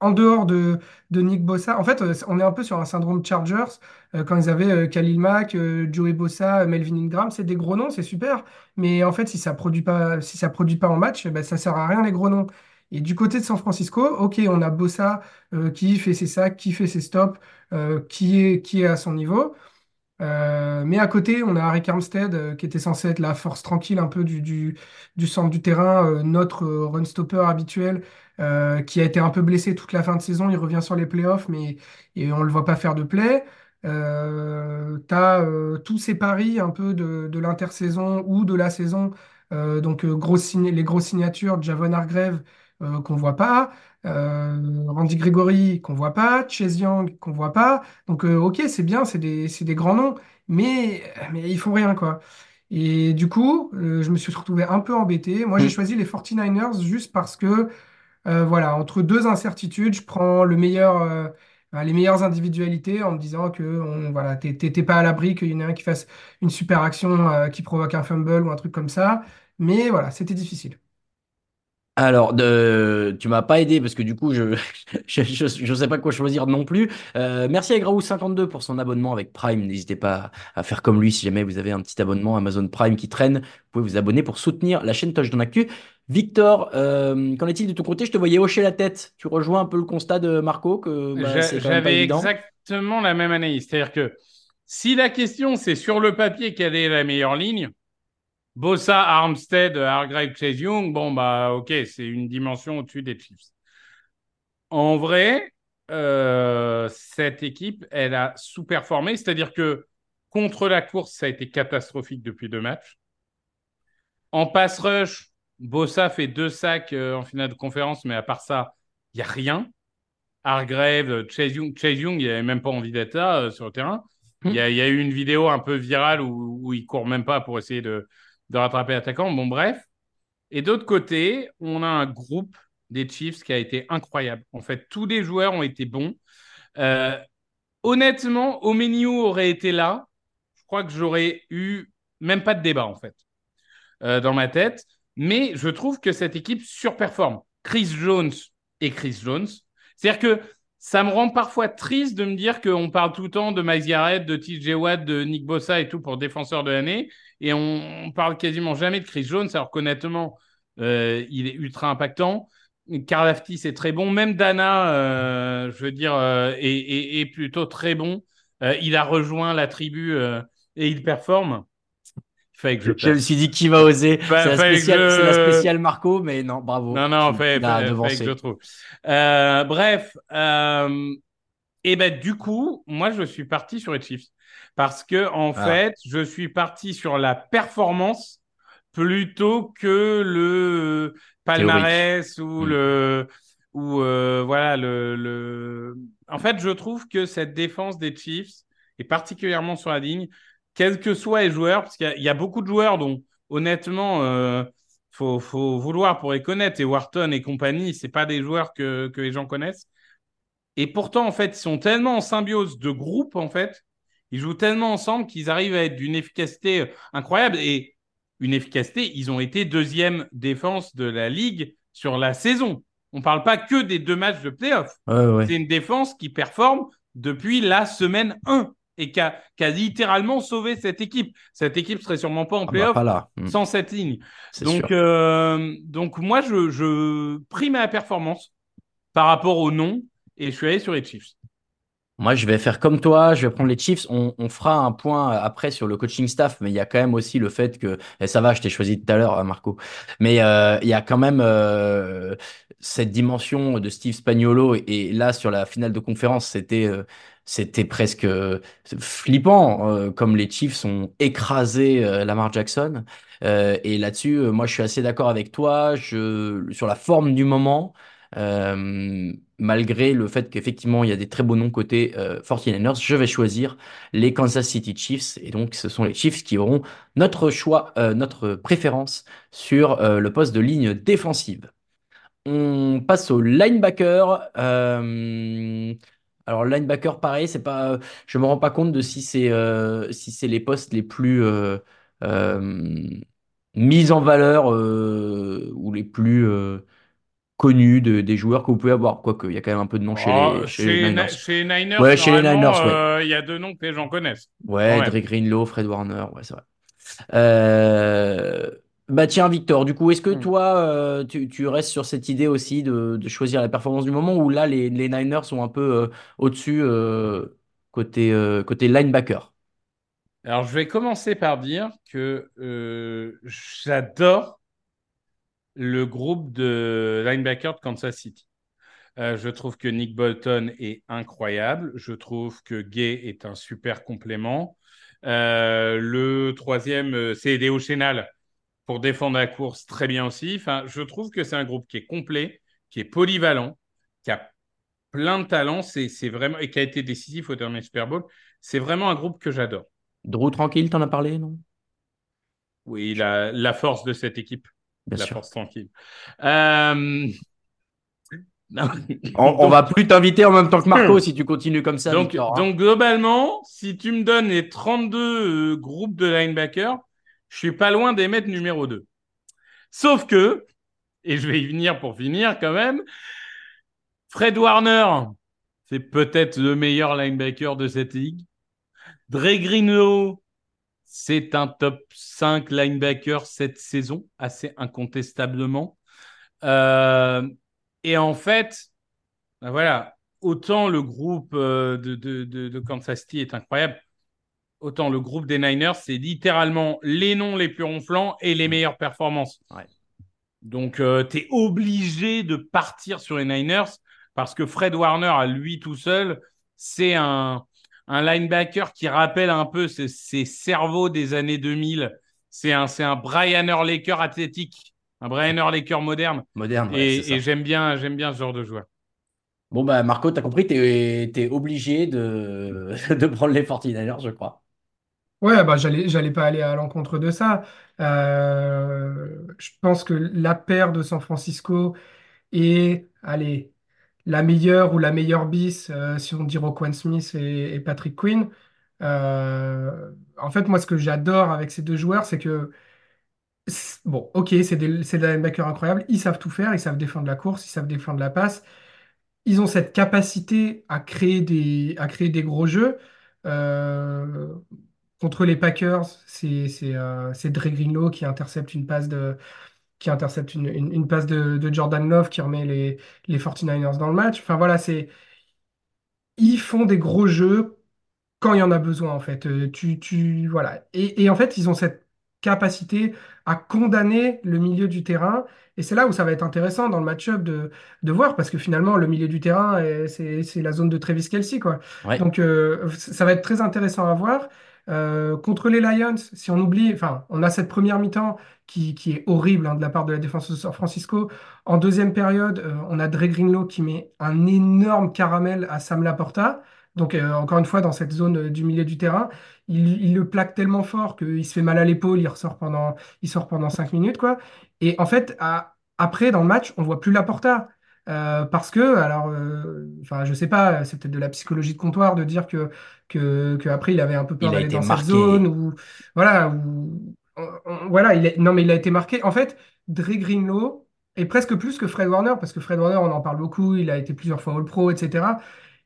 Speaker 2: En dehors de, Nick Bossa, en fait, euh, on est un peu sur un syndrome Chargers, euh, quand ils avaient euh, Khalil Mack, euh, Joey Bossa, Melvin Ingram, c'est des gros noms, c'est super. Mais en fait, si ça produit pas, si produit pas en match, ben, ça sert à rien les gros noms. Et du côté de San Francisco, ok, on a Bossa qui fait ses sacs, qui fait ses stops, qui est, qui est à son niveau. Mais à côté, on a Arik Armstead qui était censé être la force tranquille un peu du, centre du terrain, notre run stopper habituel, euh, qui a été un peu blessé toute la fin de saison. Il revient sur les playoffs, mais et on le voit pas faire de play. Euh, tu as tous ces paris un peu de, de l'intersaison ou de la saison. Euh, donc, euh, les grosses signatures, Javon Hargrave, euh, qu'on voit pas, euh, Randy Gregory qu'on voit pas, Chase Young qu'on voit pas. Donc euh, ok, c'est bien, c'est des, des grands noms, mais, mais ils font rien quoi. Et du coup, euh, je me suis retrouvé un peu embêté. Moi, j'ai
Speaker 1: Mm.
Speaker 2: choisi les 49ers juste parce que euh, voilà, entre deux incertitudes, je prends euh, bah, les meilleures individualités en me disant que on, voilà, t'es pas à l'abri qu'il y en ait un qui fasse une super action euh, qui provoque un fumble ou un truc comme ça. Mais voilà, c'était difficile.
Speaker 1: Alors, de... tu m'as pas aidé parce que du coup, je <laughs> je, sais pas quoi choisir non plus. Merci à Graou52 pour son abonnement avec Prime. N'hésitez pas à faire comme lui si jamais vous avez un petit abonnement Amazon Prime qui traîne. Vous pouvez vous abonner pour soutenir la chaîne Touch dans Actu. Victor, euh, qu'en est-il de ton côté? Je te voyais hocher la tête. Tu rejoins un peu le constat de Marco que bah,
Speaker 3: J'avais exactement la même analyse. C'est-à-dire que si la question c'est sur le papier quelle est la meilleure ligne, Bossa, Armstead, Hargrave, Chase Young, bon bah ok, c'est une dimension au-dessus des Chiefs. En vrai, euh, cette équipe, elle a sous-performé, c'est-à-dire que contre la course, ça a été catastrophique depuis deux matchs. En pass rush, Bossa fait deux sacs euh, en finale de conférence, mais à part ça, il n'y a rien. Hargrave, Chase Young, Chase Young, il n'avait même pas envie d'être là euh, sur le terrain. Il y, a, il y a eu une vidéo un peu virale où, où il court même pas pour essayer de, de rattraper l'attaquant. Bon, bref. Et d'autre côté, on a un groupe des Chiefs qui a été incroyable. En fait, tous les joueurs ont été bons. Euh, honnêtement, Omeniu aurait été là. Je crois que j'aurais eu même pas de débat, en fait, euh, dans ma tête. Mais je trouve que cette équipe surperforme. Chris Jones et Chris Jones. C'est-à-dire que ça me rend parfois triste de me dire qu'on parle tout le temps de Miles Garrett, de TJ Watt, de Nick Bossa et tout pour défenseur de l'année. Et on, parle quasiment jamais de Chris Jones, alors qu'honnêtement, euh, il est ultra impactant. Karl Aftis est très bon. Même Dana, euh, je veux dire, euh, est, plutôt très bon. Il a rejoint la tribu et il performe.
Speaker 1: Que je, je me suis dit qui va oser?
Speaker 3: Bah,
Speaker 1: c'est, la spéciale, je... c'est la spéciale Marco, mais non, bravo.
Speaker 3: Non, non, fait, que je trouve. Euh, bref, euh, et ben du coup, moi je suis parti sur les Chiefs parce que en ah. fait, je suis parti sur la performance plutôt que le palmarès Théorique. ou mmh. le ou euh, voilà le, le en fait je trouve que cette défense des Chiefs et particulièrement sur la ligne quels que soient les joueurs parce qu'il y, y, a beaucoup de joueurs dont honnêtement euh, faut faut vouloir pour les connaître et Wharton et compagnie c'est pas des joueurs que que les gens connaissent et pourtant en fait ils sont tellement en symbiose de groupe en fait ils jouent tellement ensemble qu'ils arrivent à être d'une efficacité incroyable et une efficacité. Ils ont été deuxième défense de la Ligue sur la saison. On ne parle pas que des deux matchs de playoff.
Speaker 1: Ouais, ouais.
Speaker 3: C'est une défense qui performe depuis la semaine 1 et qui a, qui a littéralement sauvé cette équipe. Cette équipe serait sûrement pas en playoff
Speaker 1: ah bah,
Speaker 3: mmh. sans cette ligne. Donc, euh, donc moi, je, je prime à la performance par rapport au nom et je suis allé sur les Chiefs.
Speaker 1: Moi, je vais faire comme toi, je vais prendre les Chiefs. On, on, fera un point après sur le coaching staff, mais il y a quand même aussi le fait que, et ça va, je t'ai choisi tout à l'heure, Marco, mais euh, il y a quand même euh, cette dimension de Steve Spagnolo. Et, et, là, sur la finale de conférence, c'était euh, c'était presque flippant, euh, comme les Chiefs ont écrasé euh, Lamar Jackson. Euh, et là-dessus, moi, je suis assez d'accord avec toi je, sur la forme du moment. Euh, malgré le fait qu'effectivement il y a des très beaux noms côté euh, 49ers, je vais choisir les Kansas City Chiefs et donc ce sont les Chiefs qui auront notre choix, euh, notre préférence sur euh, le poste de ligne défensive. On passe au linebacker. Euh, alors linebacker pareil, c'est pas, je me rends pas compte de si c'est euh, si c'est les postes les plus euh, mis en valeur ou les plus connus de, des joueurs que vous pouvez avoir. Quoique, il y a quand même un peu de noms chez,
Speaker 3: oh,
Speaker 1: les,
Speaker 3: chez,
Speaker 1: chez les Niners.
Speaker 3: Chez les Niners,
Speaker 1: ouais, chez les Niners, ouais.
Speaker 3: euh, il y a deux noms que les gens connaissent.
Speaker 1: Ouais, ouais. Dre Greenlow, Fred Warner, ouais, c'est vrai. Euh... Bah tiens, Victor, du coup, est-ce que
Speaker 3: Hmm.
Speaker 1: toi, euh, tu, tu restes sur cette idée aussi de, de choisir la performance du moment ou là, les, les Niners sont un peu euh, au-dessus euh, côté, côté linebacker?
Speaker 3: Alors, je vais commencer par dire que j'adore le groupe de linebackers de Kansas City. Je trouve que Nick Bolton est incroyable. Je trouve que Gay est un super complément. Le troisième, c'est Léo Chénal pour défendre la course très bien aussi. Enfin, je trouve que c'est un groupe qui est complet, qui est polyvalent, qui a plein de talents, c'est vraiment et qui a été décisif au dernier Super Bowl. C'est vraiment un groupe que j'adore.
Speaker 1: Drew tranquille, t'en as parlé, non?
Speaker 3: Oui, la, la force de cette équipe.
Speaker 1: Bien
Speaker 3: la
Speaker 1: sûr.
Speaker 3: force tranquille. Euh, non.
Speaker 1: On, on va plus t'inviter en même temps que Marco si tu continues comme ça.
Speaker 3: donc,
Speaker 1: Victor, hein.
Speaker 3: donc globalement, si tu me donnes les 32 euh, groupes de linebackers, je suis pas loin des mettre numéro 2. Sauf que, et je vais y venir pour finir quand même, Fred Warner, c'est peut-être le meilleur linebacker de cette ligue. Dre Greenlow, c'est un top 5 linebacker cette saison, assez incontestablement. Euh, et en fait, ben voilà, autant le groupe euh, de, de, de Kansas City est incroyable, autant le groupe des Niners, c'est littéralement les noms les plus ronflants et les meilleures performances.
Speaker 1: Ouais.
Speaker 3: Donc, euh, tu es obligé de partir sur les Niners parce que Fred Warner, à lui tout seul, c'est un, un linebacker qui rappelle un peu ces cerveaux des années 2000. C'est un, Brian Urlacher athlétique, un Brian Urlacher moderne.
Speaker 1: Moderne. ouais,
Speaker 3: Et, j'aime bien, j'aime bien ce genre de joueur.
Speaker 1: Bon, bah, Marco, t'as compris, t'es es obligé de, <laughs> de prendre les 49ers, je crois.
Speaker 2: Ouais, bah j'allais j'allais pas aller à l'encontre de ça. Euh, je pense que la paire de San Francisco est, allez, la meilleure ou la meilleure bis, euh, si on dit Roquan Smith et, Patrick Quinn. Euh, en fait, moi, ce que j'adore avec ces deux joueurs, c'est que, bon, ok, c'est des, c'est des linebackers incroyables, ils savent tout faire, ils savent défendre la course, ils savent défendre la passe, ils ont cette capacité à créer des, à créer des gros jeux. Contre les Packers, c'est c'est euh, c'est Dre Greenlow qui intercepte une passe de, qui intercepte une, une- une passe de, de Jordan Love qui remet les, les 49ers dans le match. Enfin voilà, c'est ils font des gros jeux quand il y en a besoin, en fait. Euh, tu, tu, voilà. Et, et en fait, ils ont cette capacité à condamner le milieu du terrain. Et c'est là où ça va être intéressant dans le match-up de, de voir, parce que finalement, le milieu du terrain, euh, c'est, la zone de Travis Kelce, quoi.
Speaker 1: Ouais.
Speaker 2: Donc, euh, ça va être très intéressant à voir. Euh, contre les Lions, si on oublie, on a cette première mi-temps qui, est horrible hein, de la part de la défense de San Francisco. En deuxième période, euh, on a Dre Greenlow qui met un énorme caramel à Sam Laporta. Donc, euh, encore une fois, dans cette zone du milieu du terrain, il, le plaque tellement fort qu'il se fait mal à l'épaule, il ressort pendant, il sort pendant 5 minutes, quoi. Et en fait, après, dans le match, on voit plus Laporta. Euh, parce que, alors, euh, enfin, je sais pas, c'est peut-être de la psychologie de comptoir de dire que, que, que après, il avait un peu peur
Speaker 1: Il a
Speaker 2: d'aller
Speaker 1: été
Speaker 2: dans cette
Speaker 1: marqué.
Speaker 2: zone ou, voilà, ou, on- on- voilà, il est, non, mais il a été marqué. En fait, Dre Greenlow est presque plus que Fred Warner, parce que Fred Warner, on en parle beaucoup, il a été plusieurs fois All-Pro, etc.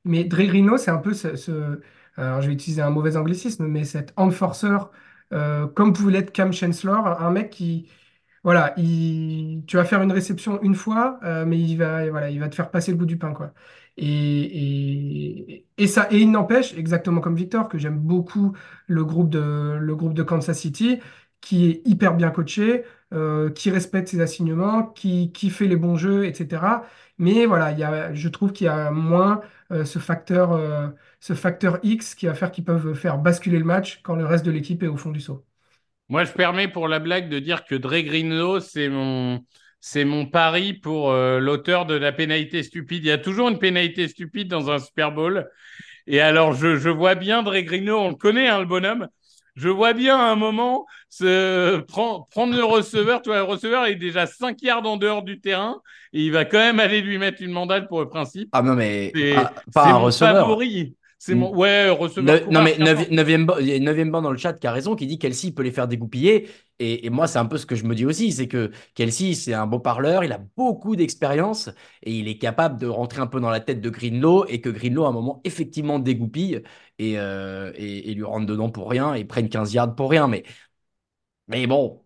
Speaker 2: Mais Dre Greenlow, c'est un peu ce, ce- alors je vais utiliser un mauvais anglicisme, mais cet enforcer, euh, comme pouvait l'être Cam Chancellor, un mec qui, voilà, il, tu vas faire une réception une fois, euh, mais il va, voilà, il va te faire passer le bout du pain, quoi. Et, ça, et il n'empêche, exactement comme Victor, que j'aime beaucoup le groupe de, Kansas City, qui est hyper bien coaché, euh, qui respecte ses assignements, qui, fait les bons jeux, etc. Mais voilà, il y a, je trouve qu'il y a moins euh, ce facteur, ce facteur X qui va faire qu'ils peuvent faire basculer le match quand le reste de l'équipe est au fond du saut.
Speaker 3: Moi, je permets pour la blague de dire que Dre Greenlow, c'est mon, c'est mon pari pour euh, l'auteur de la pénalité stupide. Il y a toujours une pénalité stupide dans un Super Bowl. Et alors, je, je vois bien Dre Greenlow, on le connaît, hein, le bonhomme. Je vois bien à un moment se prend- prendre le receveur. Tu vois, le receveur est déjà 5 yards en dehors du terrain et il va quand même aller lui mettre une mandale pour le principe.
Speaker 1: Ah non, mais
Speaker 3: C'est
Speaker 1: pas, un receveur.
Speaker 3: favori. C'est mon ouais receveur.
Speaker 1: Ne- non, mais
Speaker 3: coureur,
Speaker 1: neuvi- neuvième ban, il y a une neuvième ban dans le chat qui a raison, qui dit Kelsey peut les faire dégoupiller. Et, et moi, c'est un peu ce que je me dis aussi, c'est que Kelsey, c'est un beau parleur, il a beaucoup d'expérience et il est capable de rentrer un peu dans la tête de Greenlow et que Greenlow, à un moment, effectivement dégoupille et, euh, et, et lui rentre dedans pour rien et prenne 15 yards pour rien. Mais, mais bon,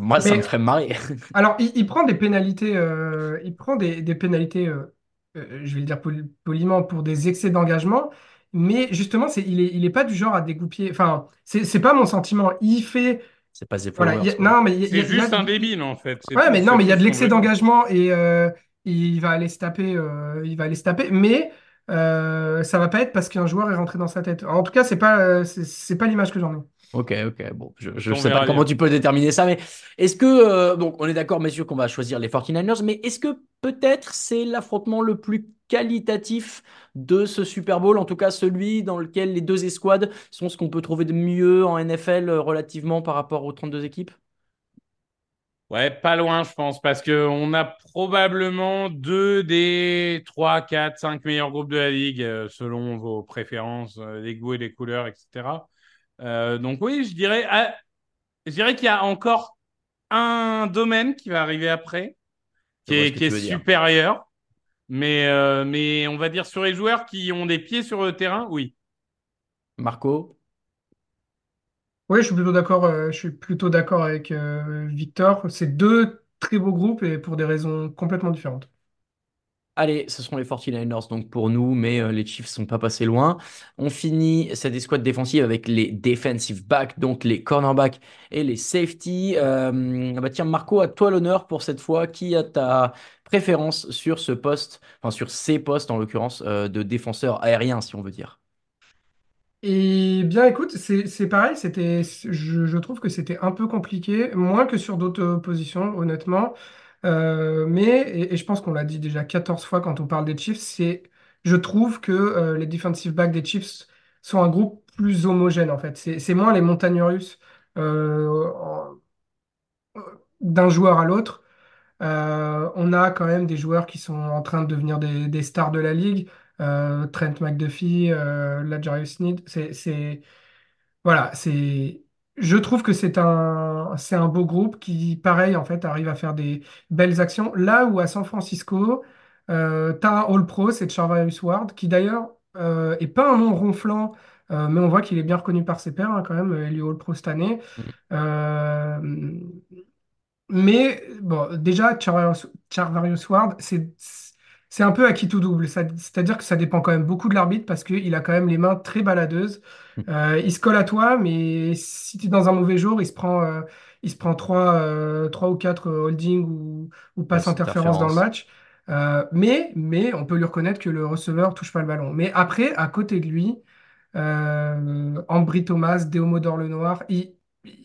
Speaker 1: moi, ça
Speaker 2: Mais-
Speaker 1: me ferait marrer. <laughs>
Speaker 2: Alors, il, il prend des pénalités, euh, il prend des, des pénalités, euh, euh, je vais le dire poli- poliment, pour des excès d'engagement, mais justement, c'est, il est, il est pas du genre à dégoupiller. Enfin, c'est c'est pas mon sentiment. Il fait,
Speaker 1: C'est pas The
Speaker 2: voilà, il y a-
Speaker 1: Flowers, quoi.
Speaker 2: non, mais il y a- il y
Speaker 3: C'est
Speaker 2: a- il y a-
Speaker 3: juste un débile en fait. C'est
Speaker 2: Ouais,
Speaker 3: tout,
Speaker 2: mais non,
Speaker 3: c'est
Speaker 2: mais il y a
Speaker 3: tout
Speaker 2: de l'excès d'engagement et euh, il va aller se taper, euh, il va aller se taper, mais euh, ça va pas être parce qu'un joueur est rentré dans sa tête. En tout cas, c'est pas, euh, c'est c'est pas l'image que j'en ai.
Speaker 1: Ok, ok. Bon, je ne sais pas comment tu peux déterminer ça, mais est-ce que, euh, donc, on est d'accord, messieurs, qu'on va choisir les 49ers, mais est-ce que peut-être c'est l'affrontement le plus qualitatif de ce Super Bowl, en tout cas celui dans lequel les deux escouades sont ce qu'on peut trouver de mieux en NFL euh, relativement par rapport aux 32 équipes?
Speaker 3: Ouais, pas loin, je pense, parce qu'on a probablement deux des trois, quatre, cinq meilleurs groupes de la ligue, euh, selon vos préférences, les goûts et les couleurs, etc. Euh, donc oui, je dirais, ah, je dirais qu'il y a encore un domaine qui va arriver après, qui est, qui est supérieur. Mais, euh, mais on va dire sur les joueurs qui ont des pieds sur le terrain, oui.
Speaker 1: Marco?
Speaker 2: Oui, je suis plutôt d'accord. Euh, je suis plutôt d'accord avec Victor. C'est deux très beaux groupes et pour des raisons complètement différentes.
Speaker 1: Allez, ce seront les 49ers donc pour nous, mais euh, les Chiefs sont pas passés loin. On finit cette escouade défensive avec les defensive backs, donc les cornerbacks et les safety. Euh, bah tiens, Marco, à toi l'honneur pour cette fois. Qui a ta préférence sur ce poste, enfin sur ces postes en l'occurrence, euh, de défenseur aérien, si on veut dire?
Speaker 2: Et bien, écoute, c'est pareil. C'était, je trouve que c'était un peu compliqué, moins que sur d'autres positions, honnêtement. Euh, mais, et, je pense qu'on l'a dit déjà 14 fois quand on parle des Chiefs, c'est, je trouve que euh, les defensive backs des Chiefs sont un groupe plus homogène en fait. C'est moins les montagnes russes euh, d'un joueur à l'autre. on a quand même des joueurs qui sont en train de devenir des, stars de la ligue. Trent McDuffie, Lajarius Sneed, c'est voilà, c'est je trouve que c'est un, c'est un beau groupe qui, pareil, en fait, arrive à faire des belles actions. Là où à San Francisco, euh, tu as un All-Pro, c'est Charvarius Ward, qui d'ailleurs euh, est pas un nom ronflant, euh, mais on voit qu'il est bien reconnu par ses pairs hein, quand même. Il est All-Pro cette année. Mm. Euh, mais bon, déjà, Charvarius Ward, c'est c'est un peu à qui tout double. C'est-à-dire que ça dépend quand même beaucoup de l'arbitre parce qu'il a quand même les mains très baladeuses. Hmm. Euh, il se colle à toi, mais si tu es dans un mauvais jour, il se prend, euh, il se prend 3, euh, ou 4 holdings ou, ou passe interférence dans le match. mais, mais on peut lui reconnaître que le receveur touche pas le ballon. Mais après, à côté de lui, Ambry Thomas, Déomodor Lenoir, ils,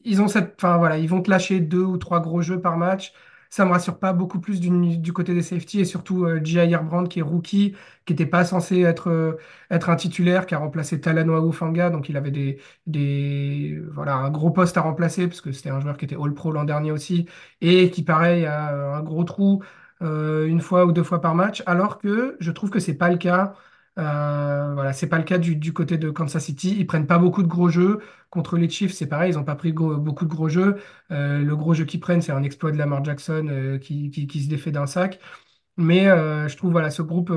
Speaker 2: ils ont cette, enfin voilà, ils vont te lâcher deux ou trois gros jeux par match ça me rassure pas beaucoup plus du, côté des safety et surtout euh, J.I. qui est rookie, qui n'était pas censé être, euh, être un titulaire, qui a remplacé Talanoa Ufanga, donc il avait des, des, voilà, un gros poste à remplacer parce que c'était un joueur qui était All-Pro l'an dernier aussi et qui, pareil, a un gros trou euh, une fois ou deux fois par match, alors que je trouve que c'est pas le cas. Euh, voilà, c'est pas le cas du, côté de Kansas City. Ils prennent pas beaucoup de gros jeux. Contre les Chiefs, c'est pareil, ils n'ont pas pris beaucoup de gros jeux. Euh, le gros jeu qu'ils prennent, c'est un exploit de Lamar Jackson euh, qui, se défait d'un sac. Mais euh, je trouve voilà, ce groupe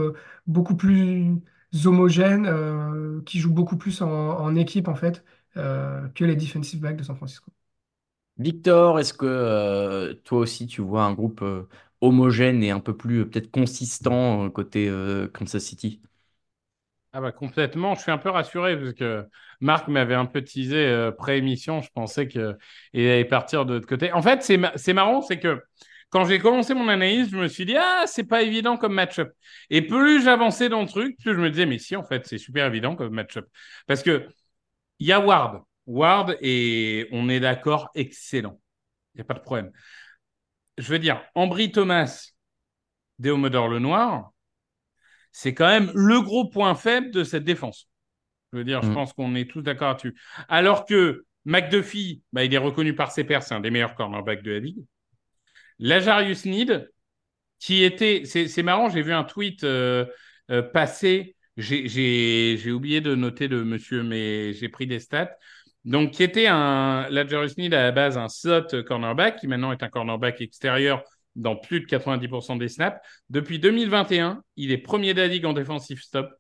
Speaker 2: beaucoup plus homogène, qui joue beaucoup plus en, en équipe en fait, que les defensive backs de San Francisco.
Speaker 1: Victor, est-ce que toi aussi tu vois un groupe homogène et un peu plus peut-être consistant côté Kansas City?
Speaker 3: Ah bah complètement, je suis un peu rassuré parce que Marc m'avait un peu teasé euh, pré-émission, je pensais qu'il allait partir de l'autre côté. En fait, c'est marrant, c'est que quand j'ai commencé mon analyse, je me suis dit, ah, c'est pas évident comme match-up. Et plus j'avançais dans le truc, plus je me disais, mais si, en fait, c'est super évident comme match-up. Parce que il y a Ward. Ward, et on est d'accord, excellent. Il n'y a pas de problème. Je veux dire, Ambry Thomas, Déomodore Lenoir, c'est quand même le gros point faible de cette défense. Je veux dire, je mm. pense qu'on est tous d'accord là-dessus. Alors que McDuffie, bah, il est reconnu par ses pairs, c'est un des meilleurs cornerbacks de la ligue. Lajarius Need, qui était, c'est marrant, j'ai vu un tweet euh, euh, passer, j'ai oublié de noter le monsieur, mais j'ai pris des stats. Donc, qui était un, Lajarius Need à la base un slot cornerback, qui maintenant est un cornerback extérieur dans plus de 90% des snaps. Depuis 2021, il est premier de la ligue en défensif stop,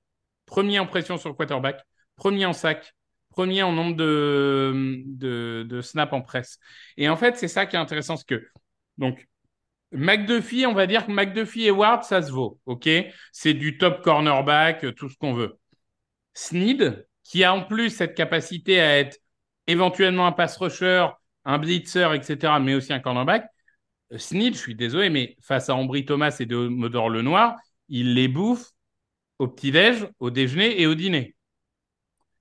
Speaker 3: premier en pression sur quarterback, premier en sac, premier en nombre de, snaps en presse. Et en fait, c'est ça qui est intéressant, c'est que donc McDuffie, on va dire que McDuffie et Ward, ça se vaut, C'est du top cornerback, tout ce qu'on veut. Sneed, qui a en plus cette capacité à être éventuellement un pass rusher, un blitzer, etc., mais aussi un cornerback, Sneed, je suis désolé, mais face à Ambry Thomas et Modor Lenoir, il les bouffe au petit-déj, au déjeuner et au dîner.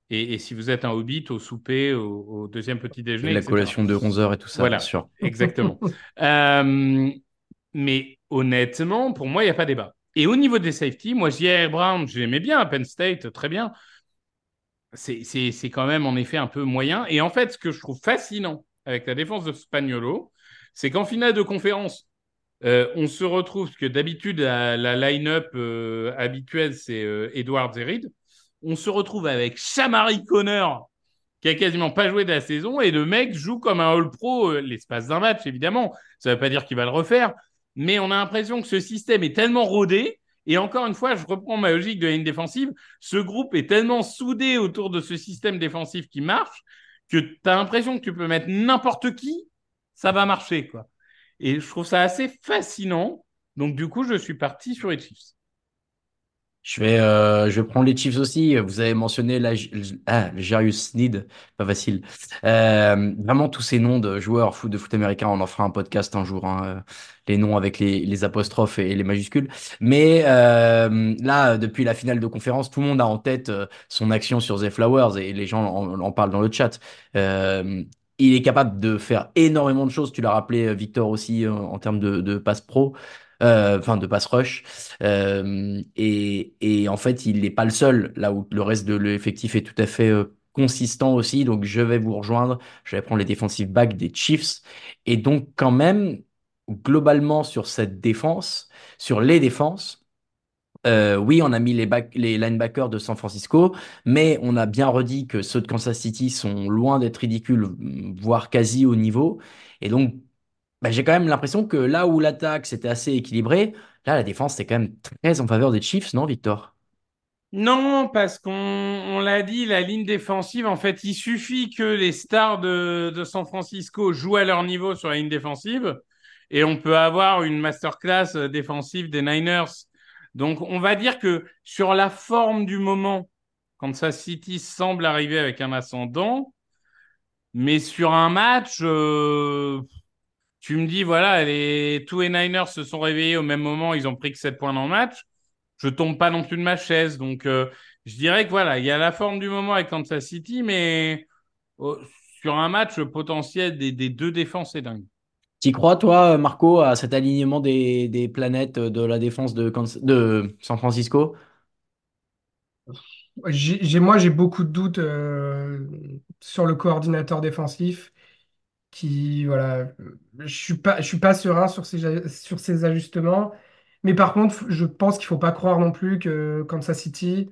Speaker 3: Et, et si vous êtes un hobbit, au souper, au, au deuxième petit déjeuner,
Speaker 1: La
Speaker 3: etc.
Speaker 1: collation de 11h et tout ça,
Speaker 3: Voilà.
Speaker 1: bien sûr.
Speaker 3: Exactement. <laughs> Euh, mais honnêtement, pour moi, il n'y a pas débat. Et au niveau des safety, moi, J.R. Brown, je l'aimais bien à Penn State, très bien. C'est quand même en effet un peu moyen. Et en fait, ce que je trouve fascinant avec la défense de Spagnolo, c'est qu'en finale de conférence, euh, on se retrouve, parce que d'habitude, la, line-up euh, habituelle, c'est euh, Reed. On se retrouve avec Shamari Connor, qui a quasiment pas joué de la saison, et le mec joue comme un All-Pro euh, l'espace d'un match, évidemment. Ça veut pas dire qu'il va le refaire, mais on a l'impression que ce système est tellement rodé. Et encore une fois, je reprends ma logique de la ligne défensive. Ce groupe est tellement soudé autour de ce système défensif qui marche que tu as l'impression que tu peux mettre n'importe qui, ça va marcher, quoi. Et je trouve ça assez fascinant. Donc, du coup, je suis parti sur les Chiefs.
Speaker 1: Je vais, euh, je prendre les Chiefs aussi. Vous avez mentionné la, ah, Jarius Sneed, pas facile. Euh, vraiment tous ces noms de joueurs de foot américain, on en fera un podcast un jour. hein, les noms avec les, apostrophes et les majuscules. Mais euh, là, depuis la finale de conférence, tout le monde a en tête euh, son action sur The Flowers et les gens en, en parlent dans le chat. Il est capable de faire énormément de choses. Tu l'as rappelé, euh, Victor, aussi euh, en termes de, passe pro, euh, enfin de passe rush. Euh, et, et en fait, il n'est pas le seul, là où le reste de l'effectif est tout à fait euh, consistant aussi. Donc, je vais vous rejoindre. Je vais prendre les defensive backs des Chiefs. Et donc, quand même, globalement, sur cette défense, sur les défenses, euh, oui, on a mis les, back- les linebackers de San Francisco, mais on a bien redit que ceux de Kansas City sont loin d'être ridicules, voire quasi au niveau. Et donc, bah, j'ai quand même l'impression que là où l'attaque c'était assez équilibré, là la défense c'est quand même très en faveur des Chiefs, non, Victor?
Speaker 3: Non, parce qu'on on l'a dit, la ligne défensive, en fait, il suffit que les stars de, de San Francisco jouent à leur niveau sur la ligne défensive et on peut avoir une masterclass euh, défensive des Niners. Donc, on va dire que sur la forme du moment, Kansas City semble arriver avec un ascendant, mais sur un match, euh, tu me dis, voilà, les, tous les Niners se sont réveillés au même moment, ils ont pris que 7 points dans le match. Je tombe pas non plus de ma chaise. Donc, euh, je dirais que voilà, il y a la forme du moment avec Kansas City, mais euh, sur un match potentiel des, des deux défenses, c'est dingue.
Speaker 1: T'y crois, toi, Marco, à cet alignement des, planètes de la défense de, San Francisco?
Speaker 2: Moi, j'ai beaucoup de doutes euh, sur le coordinateur défensif qui, voilà, je suis suis pas serein sur ces, ajustements. Mais par contre, je pense qu'il faut pas croire non plus que Kansas City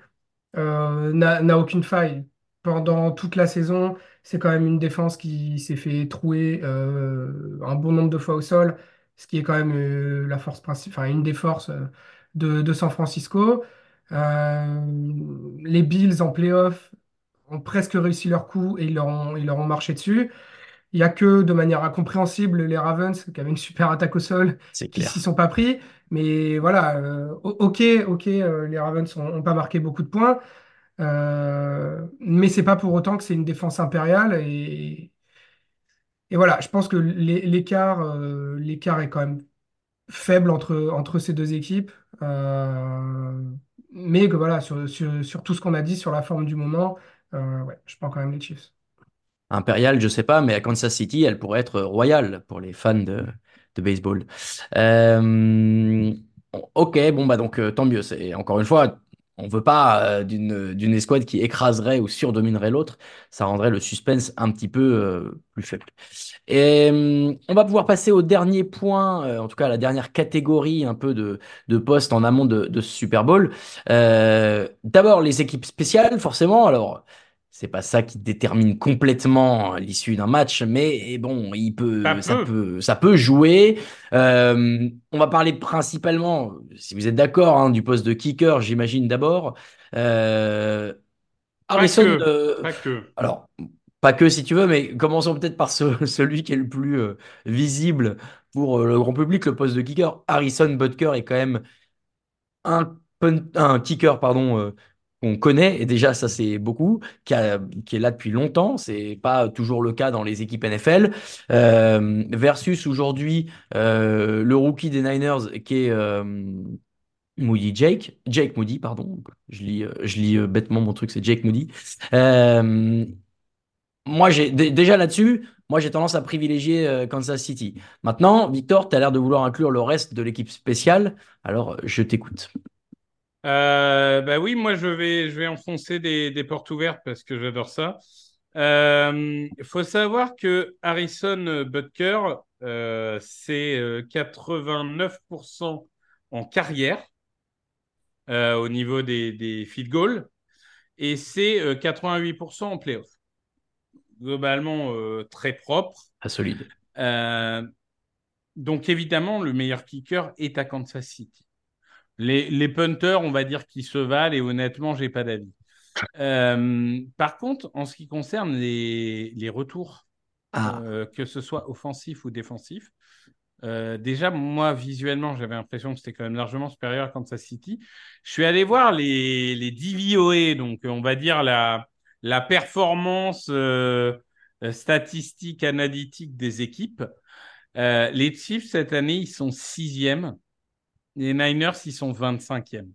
Speaker 2: euh, n'a aucune faille. Pendant toute la saison, c'est quand même une défense qui s'est fait trouer euh, un bon nombre de fois au sol, ce qui est quand même euh, la force principale, enfin une des forces euh, de, de San Francisco. Les Bills en playoff ont presque réussi leur coup et ils leur ont, ils leur ont marché dessus. Il n'y a que de manière incompréhensible les Ravens qui avaient une super attaque au sol qui s'y sont pas pris. Mais voilà, euh, ok, ok, euh, les Ravens n'ont pas marqué beaucoup de points. Euh, mais c'est pas pour autant que c'est une défense impériale. Et, voilà, je pense que euh, l'écart est quand même faible entre, entre ces deux équipes. Euh, mais que voilà, sur, sur, tout ce qu'on a dit sur la forme du moment, euh, ouais, je prends quand même les Chiefs.
Speaker 1: Impériale, je sais pas, mais à Kansas City, elle pourrait être royale pour les fans de, de baseball. Ok, bon bah donc tant mieux. C'est encore une fois, on veut pas euh, d'une escouade qui écraserait ou surdominerait l'autre. Ça rendrait le suspense un petit peu euh, plus faible. Et euh, on va pouvoir passer au dernier point, euh, en tout cas à la dernière catégorie un peu de, de postes en amont de, de ce Super Bowl. Euh, d'abord les équipes spéciales, forcément. Alors c'est pas ça qui détermine complètement l'issue d'un match, mais bon, il peut,
Speaker 3: Ça
Speaker 1: ça
Speaker 3: peut.
Speaker 1: peut, ça peut jouer. Euh, on va parler principalement, si vous êtes d'accord, hein, du poste de kicker, j'imagine d'abord. Euh, Harrison,
Speaker 3: que,
Speaker 1: euh,
Speaker 3: Pas que.
Speaker 1: alors pas que si tu veux, mais commençons peut-être par ce- <laughs> celui qui est le plus euh, visible pour euh, le grand public, le poste de kicker. Harrison Butker est quand même un, un kicker pardon, euh, qu'on connaît, et déjà ça c'est beaucoup, qui, est là depuis longtemps, c'est pas toujours le cas dans les équipes NFL, euh, versus aujourd'hui euh, le rookie des Niners qui est, euh, Moody Jake, Jake Moody, pardon. Je lis, je bêtement mon truc, c'est Jake Moody. Moi, j'ai déjà là-dessus, moi j'ai tendance à privilégier Kansas City. Maintenant, Victor, tu as l'air de vouloir inclure le reste de l'équipe spéciale, alors je t'écoute.
Speaker 3: Euh, bah oui, moi je vais, je vais enfoncer des, des portes ouvertes parce que j'adore ça. Il faut savoir que Harrison Butker, c'est 89% en carrière au niveau des, des field goals et c'est 88% en playoff globalement euh, très propre.
Speaker 1: Pas solide.
Speaker 3: Euh, donc évidemment, le meilleur kicker est à Kansas City. Les, les punters, on va dire qu'ils se valent et honnêtement, j'ai pas d'avis. Euh, par contre, en ce qui concerne les, les retours, ah. que ce soit offensif ou défensif, déjà, moi, visuellement, j'avais l'impression que c'était quand même largement supérieur à Kansas City. Je suis allé voir les, les DVOA, donc on va dire la, la performance euh, statistique analytique des équipes. Euh, les Chiefs, cette année, ils sont sixième. Les Niners, ils sont 25e.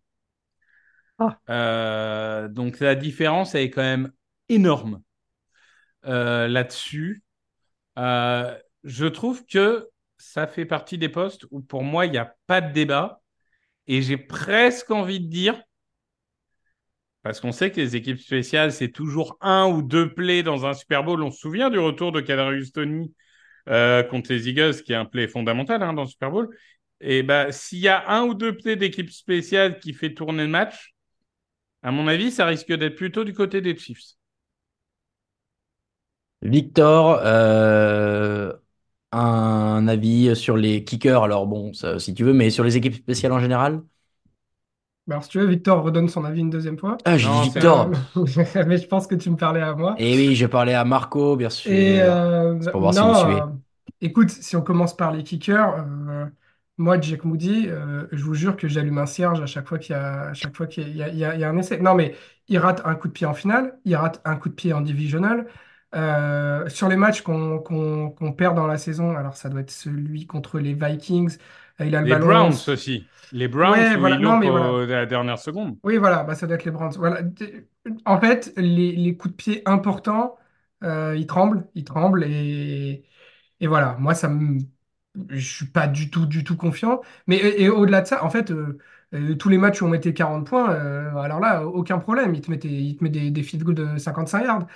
Speaker 3: Ah. Euh, donc la différence, elle est quand même énorme là-dessus. je trouve que ça fait partie des postes où pour moi, il n'y a pas de débat. Et j'ai presque envie de dire parce qu'on sait que les équipes spéciales, c'est toujours un ou deux plays dans un Super Bowl. On se souvient du retour de Kadarius Tony euh, contre les Eagles, qui est un play fondamental hein, dans le Super Bowl. Et ben, s'il y a un ou deux plays d'équipe spéciale qui fait tourner le match, à mon avis, ça risque d'être plutôt du côté des Chiefs.
Speaker 1: Victor, euh, un avis sur les kickers, alors bon, si tu veux, mais sur les équipes spéciales en général?
Speaker 2: Bah, alors, si tu veux, Victor redonne son avis une deuxième fois.
Speaker 1: Ah, j'ai dit Victor. <laughs>
Speaker 2: Mais je pense que tu me parlais à moi.
Speaker 1: Et oui, je parlais à Marco, bien sûr.
Speaker 2: Et euh, pour voir non, si euh, écoute, si on commence par les kickers, euh, moi, Jack Moody, je vous jure que j'allume un cierge à chaque fois qu'il y a, à chaque fois qu'il y a, il y a, il y a un essai. Non, mais il rate un coup de pied en finale, il rate un coup de pied en divisional. sur les matchs qu'on qu'on perd dans la saison, alors ça doit être celui contre les Vikings.
Speaker 3: Il a le les Browns aussi. Les Browns ouais, voilà. non, mais voilà. la dernière seconde.
Speaker 2: Oui, voilà, bah, ça doit être les Browns. Voilà. En fait, les, les coups de pied importants, euh, ils tremblent, ils tremblent et, et voilà. Moi, ça me, je suis pas du tout, du tout confiant. Mais et, au-delà de ça, en fait, euh, euh, tous les matchs où on mettait 40 points, euh, alors là, aucun problème. Il te mettait, il te met des, des field goals de 55 yards.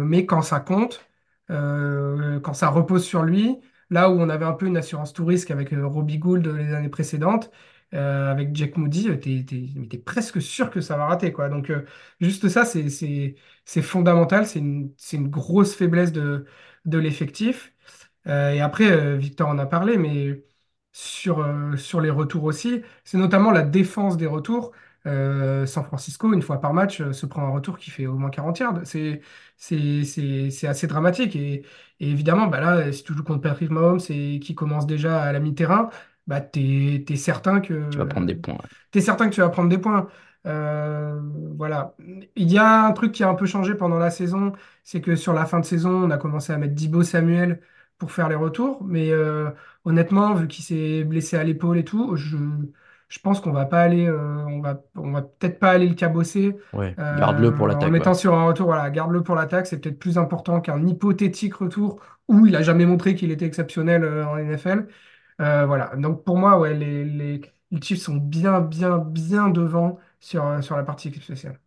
Speaker 2: mais quand ça compte, quand ça repose sur lui. Là où on avait un peu une assurance tout risque avec Robbie Gould les années précédentes, avec Jack Moody, euh, tu es, presque sûr que ça va rater. Donc, juste ça, c'est fondamental. C'est une, grosse faiblesse de l'effectif. Et après, Victor en a parlé, mais sur, sur les retours aussi, c'est notamment la défense des retours. San Francisco, une fois par match, se prend un retour qui fait au moins 40 yards. C'est c'est assez dramatique. Et, évidemment, bah là, si tu joues contre Patrick Mahomes et qui commence déjà à la mi-terrain, bah, tu es, certain que.
Speaker 1: Tu vas prendre des points.
Speaker 2: Certain que tu vas prendre des points. Euh, voilà. Il y a un truc qui a un peu changé pendant la saison, c'est que sur la fin de saison, on a commencé à mettre Dibo Samuel pour faire les retours. Mais euh, honnêtement, vu qu'il s'est blessé à l'épaule et tout, je je pense qu'on va pas aller, euh, on va, on va peut-être pas aller le cabosser.
Speaker 1: Ouais, garde-le pour l'attaque.
Speaker 2: En mettant sur un retour, voilà, garde-le pour l'attaque, c'est peut-être plus important qu'un hypothétique retour où il a jamais montré qu'il était exceptionnel euh, en NFL. Euh, voilà. Donc pour moi, ouais, les, les, les, Chiefs sont bien, bien, bien devant sur, sur la partie équipe spéciale.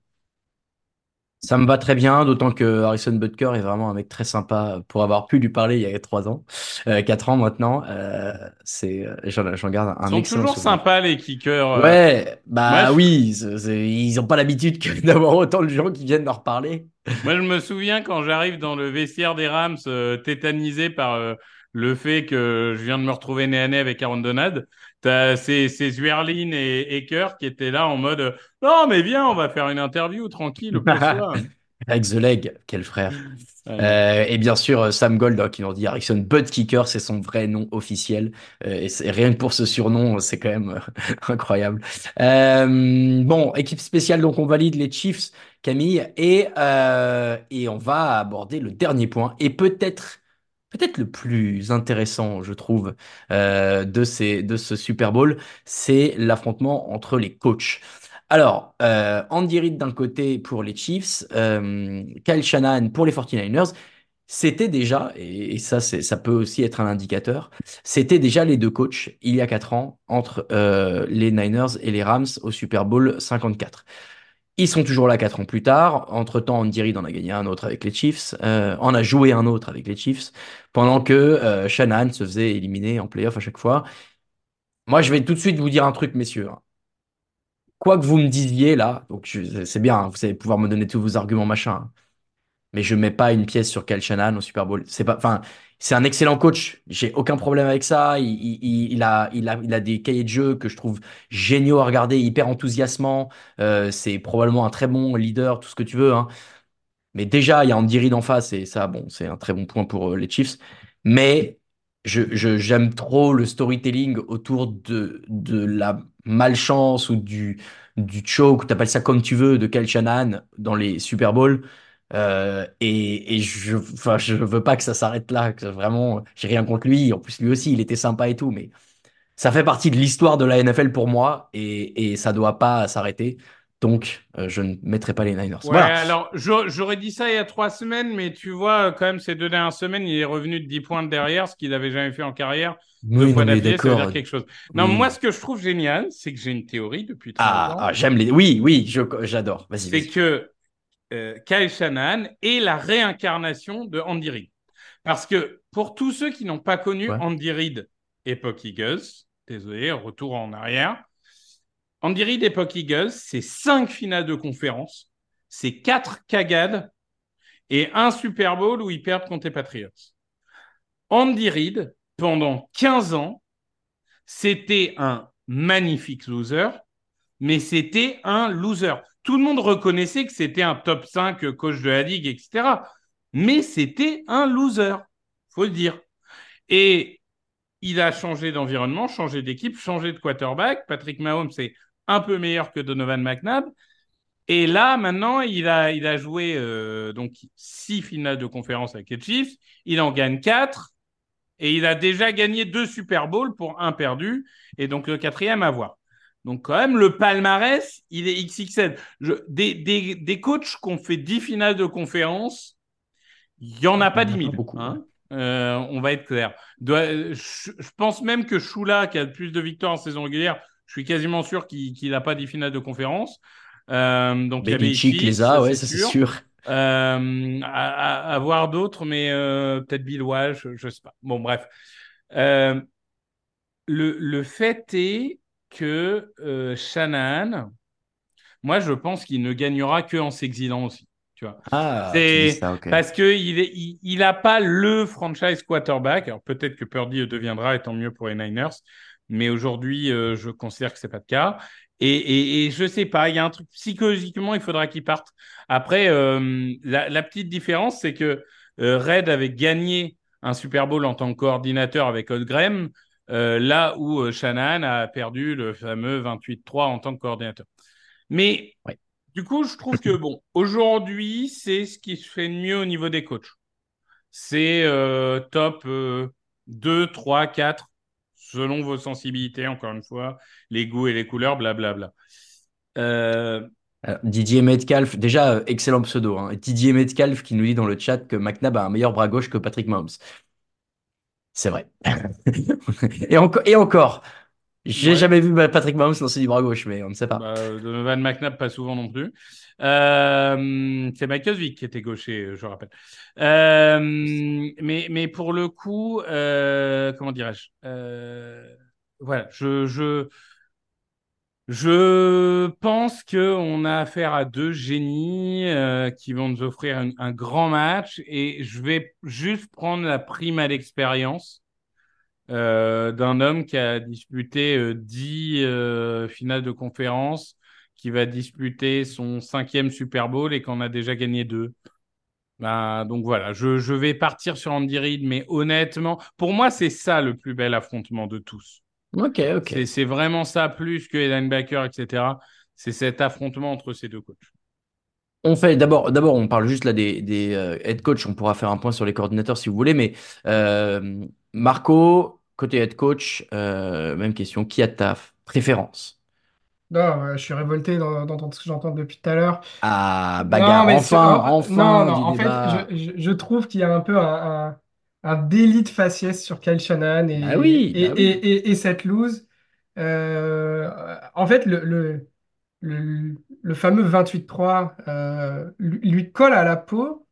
Speaker 1: Ça me va très bien, d'autant que Harrison Butker est vraiment un mec très sympa pour avoir pu lui parler il y a trois ans, euh, quatre ans maintenant. Euh, c'est, euh, j'en, garde un
Speaker 3: Ils sont toujours sympas les kickers.
Speaker 1: Ouais, bah oui, ils ont pas l'habitude <laughs> d'avoir autant de gens qui viennent leur parler.
Speaker 3: Moi, je me souviens quand j'arrive dans le vestiaire des Rams, tétanisé par le fait que je viens de me retrouver nez à nez avec Aaron Donald. T'as ces, ces Zuerlin et Eker qui étaient là en mode non mais viens on va faire une interview tranquille <laughs>
Speaker 1: avec The Leg, quel frère. Euh, et bien sûr, Sam Gold, hein, qui nous dit Harrison Bud Kicker, c'est son vrai nom officiel. Euh, et, rien que pour ce surnom, c'est quand même euh, <laughs> incroyable. bon, équipe spéciale, donc on valide les Chiefs, Camille, et, et on va aborder le dernier point. Et peut-être peut-être le plus intéressant, je trouve, euh, de, ce Super Bowl, c'est l'affrontement entre les coachs. Alors, euh, Andy Reid d'un côté pour les Chiefs, euh, Kyle Shanahan pour les 49ers, c'était déjà, et, ça, peut aussi être un indicateur, c'était déjà les deux coachs il y a quatre ans entre les Niners et les Rams au Super Bowl 54. Ils sont toujours là quatre ans plus tard. Entre-temps, Andy Reid en a gagné un autre avec les Chiefs, euh, en a joué un autre avec les Chiefs, pendant que euh, se faisait éliminer en playoff à chaque fois. Moi, je vais tout de suite vous dire un truc, messieurs. Quoi que vous me disiez là, donc c'est bien, hein, vous allez pouvoir me donner tous vos arguments machin. Hein mais je mets pas une pièce sur Kyle Shanahan au Super Bowl. C'est pas, enfin, c'est un excellent coach. J'ai aucun problème avec ça. Il, a, il, a, il a des cahiers de jeu que je trouve géniaux à regarder, hyper enthousiasmant. Euh, c'est probablement un très bon leader, tout ce que tu veux. Hein. Mais déjà, il y a Andy Reid en face et ça, bon, c'est un très bon point pour euh, les Chiefs. Mais je, j'aime trop le storytelling autour de, de la malchance ou du, du choke, tu appelles ça comme tu veux, de Kyle Shanahan dans les Super Bowls. Euh, et, et, je, enfin, je veux pas que ça s'arrête là. Que vraiment, j'ai rien contre lui. En plus, lui aussi, il était sympa et tout, mais ça fait partie de l'histoire de la NFL pour moi et, et ça doit pas s'arrêter. Donc, euh, je ne mettrai pas les Niners.
Speaker 3: Ouais, alors j'aurais dit ça il y a trois semaines, mais tu vois, quand même, ces deux dernières semaines, il est revenu de 10 points derrière, ce qu'il n'avait jamais fait en carrière.
Speaker 1: Oui, non, mais d'accord.
Speaker 3: dire quelque chose. Non, moi, ce que je trouve génial, c'est que j'ai une théorie depuis très
Speaker 1: ah,
Speaker 3: longtemps.
Speaker 1: Ah, j'aime les. Oui, oui, j'adore. Vas-y.
Speaker 3: C'est que euh, Kyle Shanahan est la réincarnation de Andy Reid. Parce que pour tous ceux qui n'ont pas connu Andy Reid, époque Eagles, désolé, retour en arrière, Andy Reid, époque Eagles, c'est cinq finales de conférence, c'est quatre cagades et un Super Bowl où ils perdent contre les Patriots. Andy Reid, pendant 15 ans, c'était un magnifique loser, mais c'était un loser tout le monde reconnaissait que c'était un top 5 coach de la ligue, etc. Mais c'était un loser, faut le dire. Et il a changé d'environnement, changé d'équipe, changé de quarterback. Patrick Mahomes est un peu meilleur que Donovan McNabb. Et là, maintenant, il a, il a joué euh, donc six finales de conférence avec les Chiefs. Il en gagne quatre. Et il a déjà gagné deux Super Bowls pour un perdu. Et donc le quatrième à voir. Donc, quand même, le palmarès, il est XXL. des, des, des coachs qui ont fait 10 finales de conférence, il n'y en a pas 10 000. Beaucoup, hein. euh, on va être clair. je, pense même que Choula, qui a le plus de victoires en saison régulière, je suis quasiment sûr qu'il n'a pas 10 finales de conférence. Euh, donc,
Speaker 1: il y les a, ouais, ça c'est sûr.
Speaker 3: Euh, à, voir d'autres, mais euh, peut-être Bill je ne sais pas. Bon, bref. Euh, le, le fait est que euh, Shanahan, moi, je pense qu'il ne gagnera que en s'exilant aussi. Tu vois.
Speaker 1: Ah,
Speaker 3: c'est parce que il est, il, a pas le franchise quarterback. Alors peut-être que Purdy deviendra, et tant mieux pour les Niners. Mais aujourd'hui, euh, je considère que c'est pas le cas. Et, et, et, je sais pas, il y a un truc psychologiquement, il faudra qu'il parte. Après, euh, la, la, petite différence, c'est que euh, Red avait gagné un Super Bowl en tant que coordinateur avec Old Graham. Euh, là où euh, Shanahan a perdu le fameux 28-3 en tant que coordinateur. Mais du coup, je trouve que bon, <laughs> aujourd'hui, c'est ce qui se fait mieux au niveau des coachs. C'est euh, top 2, 3, 4, selon vos sensibilités, encore une fois, les goûts et les couleurs, blablabla.
Speaker 1: Didier Metcalf, déjà excellent pseudo. Hein. Didier Metcalf qui nous dit dans le chat que McNabb a un meilleur bras gauche que Patrick Mahomes. C'est vrai. <laughs> et, et encore, j'ai jamais vu Patrick Mahomes lancer du bras gauche, mais on ne sait pas.
Speaker 3: Bah, Donovan McNabb, pas souvent non plus. Euh, c'est Vick qui était gaucher, je rappelle. Euh, mais, mais pour le coup, euh, comment dirais-je? Voilà, je, je, je pense qu'on a affaire à deux génies euh, qui vont nous offrir un, grand match et je vais juste prendre la prime à l'expérience euh, d'un homme qui a disputé euh, dix finales de conférence, qui va disputer son cinquième Super Bowl et qu'on a déjà gagné deux. Ben, donc voilà, je, je vais partir sur Andy Reid, mais honnêtement, pour moi, c'est ça le plus bel affrontement de tous.
Speaker 1: Ok, ok.
Speaker 3: C'est vraiment ça, plus que les linebackers, etc. C'est cet affrontement entre ces deux coachs.
Speaker 1: On fait d'abord, d'abord, on parle juste là des, des euh, head coach. On pourra faire un point sur les coordinateurs si vous voulez, mais euh, Marco, côté head coach, euh, même question. Qui a ta préférence?
Speaker 2: Non, euh, je suis révolté d'en- d'entendre ce que j'entends depuis tout à l'heure.
Speaker 1: Ah,
Speaker 2: Non,
Speaker 1: bagarre,
Speaker 2: mais
Speaker 1: enfin,
Speaker 2: en- non,
Speaker 1: enfin
Speaker 2: non,
Speaker 1: du
Speaker 2: en fait,
Speaker 1: débat.
Speaker 2: je, je, je trouve qu'il y a un peu un, un, un délit de faciès sur Kyle Shanahan et,
Speaker 1: Ah oui,
Speaker 2: et, et,
Speaker 1: oui.
Speaker 2: et, et cette lose. Euh, en fait, le, le, le, le fameux 28-3 euh, lui colle à la peau,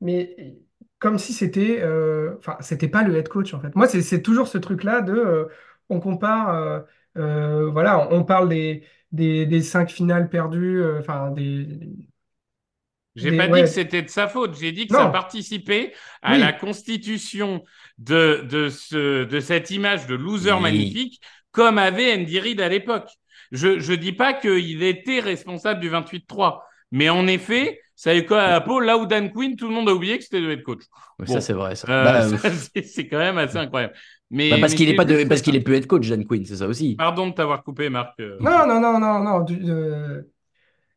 Speaker 2: mais comme si c'était, euh, enfin, c'était pas le head coach en fait. Moi, c'est toujours ce truc-là de, euh, on compare, voilà, on parle des, des, des cinq finales perdues, enfin des,
Speaker 3: J'ai pas dit que c'était de sa faute, j'ai dit que ça
Speaker 2: non,
Speaker 3: participait à la constitution de, de, ce, de cette image de loser
Speaker 1: Oui.
Speaker 3: magnifique, comme avait Andy Reid à l'époque. Je je dis pas qu'il était responsable du 28-3, mais en effet, ça a eu quoi à la peau, là où Dan Quinn, tout le monde a oublié que c'était le head coach.
Speaker 1: Ça, c'est vrai, ça.
Speaker 3: euh,
Speaker 1: Bah,
Speaker 3: ça,
Speaker 1: euh,
Speaker 3: c'est quand même assez incroyable.
Speaker 1: bah,
Speaker 3: Mais,
Speaker 1: parce
Speaker 3: mais
Speaker 1: qu'il est pas de, parce qu'il
Speaker 3: ça.
Speaker 1: est plus head coach, Dan Quinn, c'est ça aussi.
Speaker 3: Pardon de t'avoir coupé, Marc. euh.
Speaker 2: non, non, non, non, non. du- euh,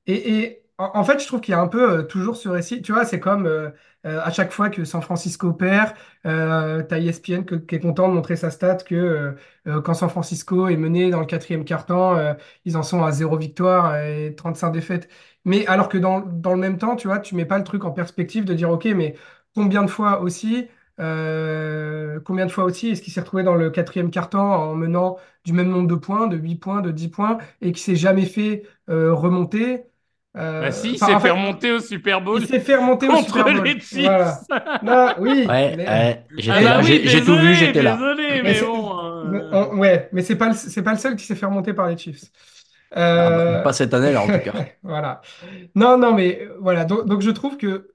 Speaker 2: Et, et en, fait, je trouve qu'il y a un peu euh, toujours ce récit. Tu vois, c'est comme euh, euh, à chaque fois que San Francisco perd, euh, t'as ESPN qui est content de montrer sa stat que quand San Francisco est mené dans le quatrième quart-temps, ils en sont à zéro victoire et 35 défaites. Mais alors que dans, le même temps, tu vois, tu mets pas le truc en perspective de dire, OK, mais combien de fois aussi, combien de fois aussi est-ce qu'il s'est retrouvé dans le quatrième quart-temps en menant du même nombre de points, de 8 points, de 10 points, et qui s'est jamais fait remonter?
Speaker 3: Bah
Speaker 2: Euh,
Speaker 3: si, il s'est fait
Speaker 2: fait,
Speaker 3: remonter au Super
Speaker 2: il
Speaker 3: Bowl
Speaker 2: s'est fait remonter au
Speaker 3: contre
Speaker 2: Super Bowl.
Speaker 3: les Chiefs.
Speaker 2: Voilà. Non, oui,
Speaker 1: Ouais,
Speaker 2: mais,
Speaker 1: ouais,
Speaker 3: Ah bah oui,
Speaker 1: j'ai tout vu, j'étais là.
Speaker 3: désolé,
Speaker 2: mais
Speaker 3: bon. euh,
Speaker 2: on- ouais, mais c'est pas le, c'est pas le seul qui s'est fait remonter par les Chiefs.
Speaker 1: Ah, bah,
Speaker 2: Euh,
Speaker 1: pas cette année, là, en tout cas. <laughs>
Speaker 2: voilà. Non, non, mais euh, voilà. Donc, donc je trouve que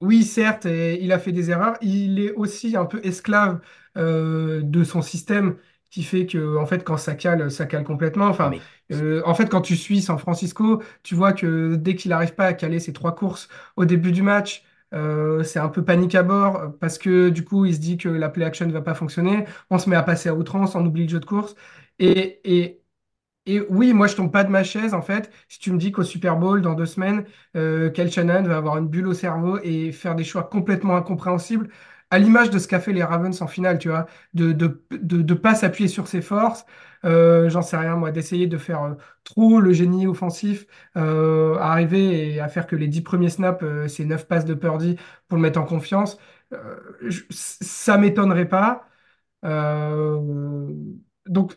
Speaker 2: oui, certes, il a fait des erreurs. Il est aussi un peu esclave euh, de son système qui fait que, en fait, quand ça cale, ça cale complètement. Enfin,
Speaker 1: mais
Speaker 2: euh, en fait, quand tu suis San Francisco, tu vois que dès qu'il n'arrive pas à caler ses trois courses au début du match, euh, c'est un peu panique à bord parce que du coup, il se dit que la play action ne va pas fonctionner. On se met à passer à outrance, on oublie le jeu de course. Et, et et oui, moi je tombe pas de ma chaise en fait. Si tu me dis qu'au Super Bowl dans deux semaines, euh, Kyle Shanahan va avoir une bulle au cerveau et faire des choix complètement incompréhensibles, à l'image de ce qu'a fait les Ravens en finale, tu vois, de de de, pas s'appuyer sur ses forces, euh, j'en sais rien moi, d'essayer de faire euh, trop le génie offensif, euh, arriver et à faire que les dix premiers snaps, c'est neuf passes de Purdy pour le mettre en confiance. Je- ça m'étonnerait pas. Donc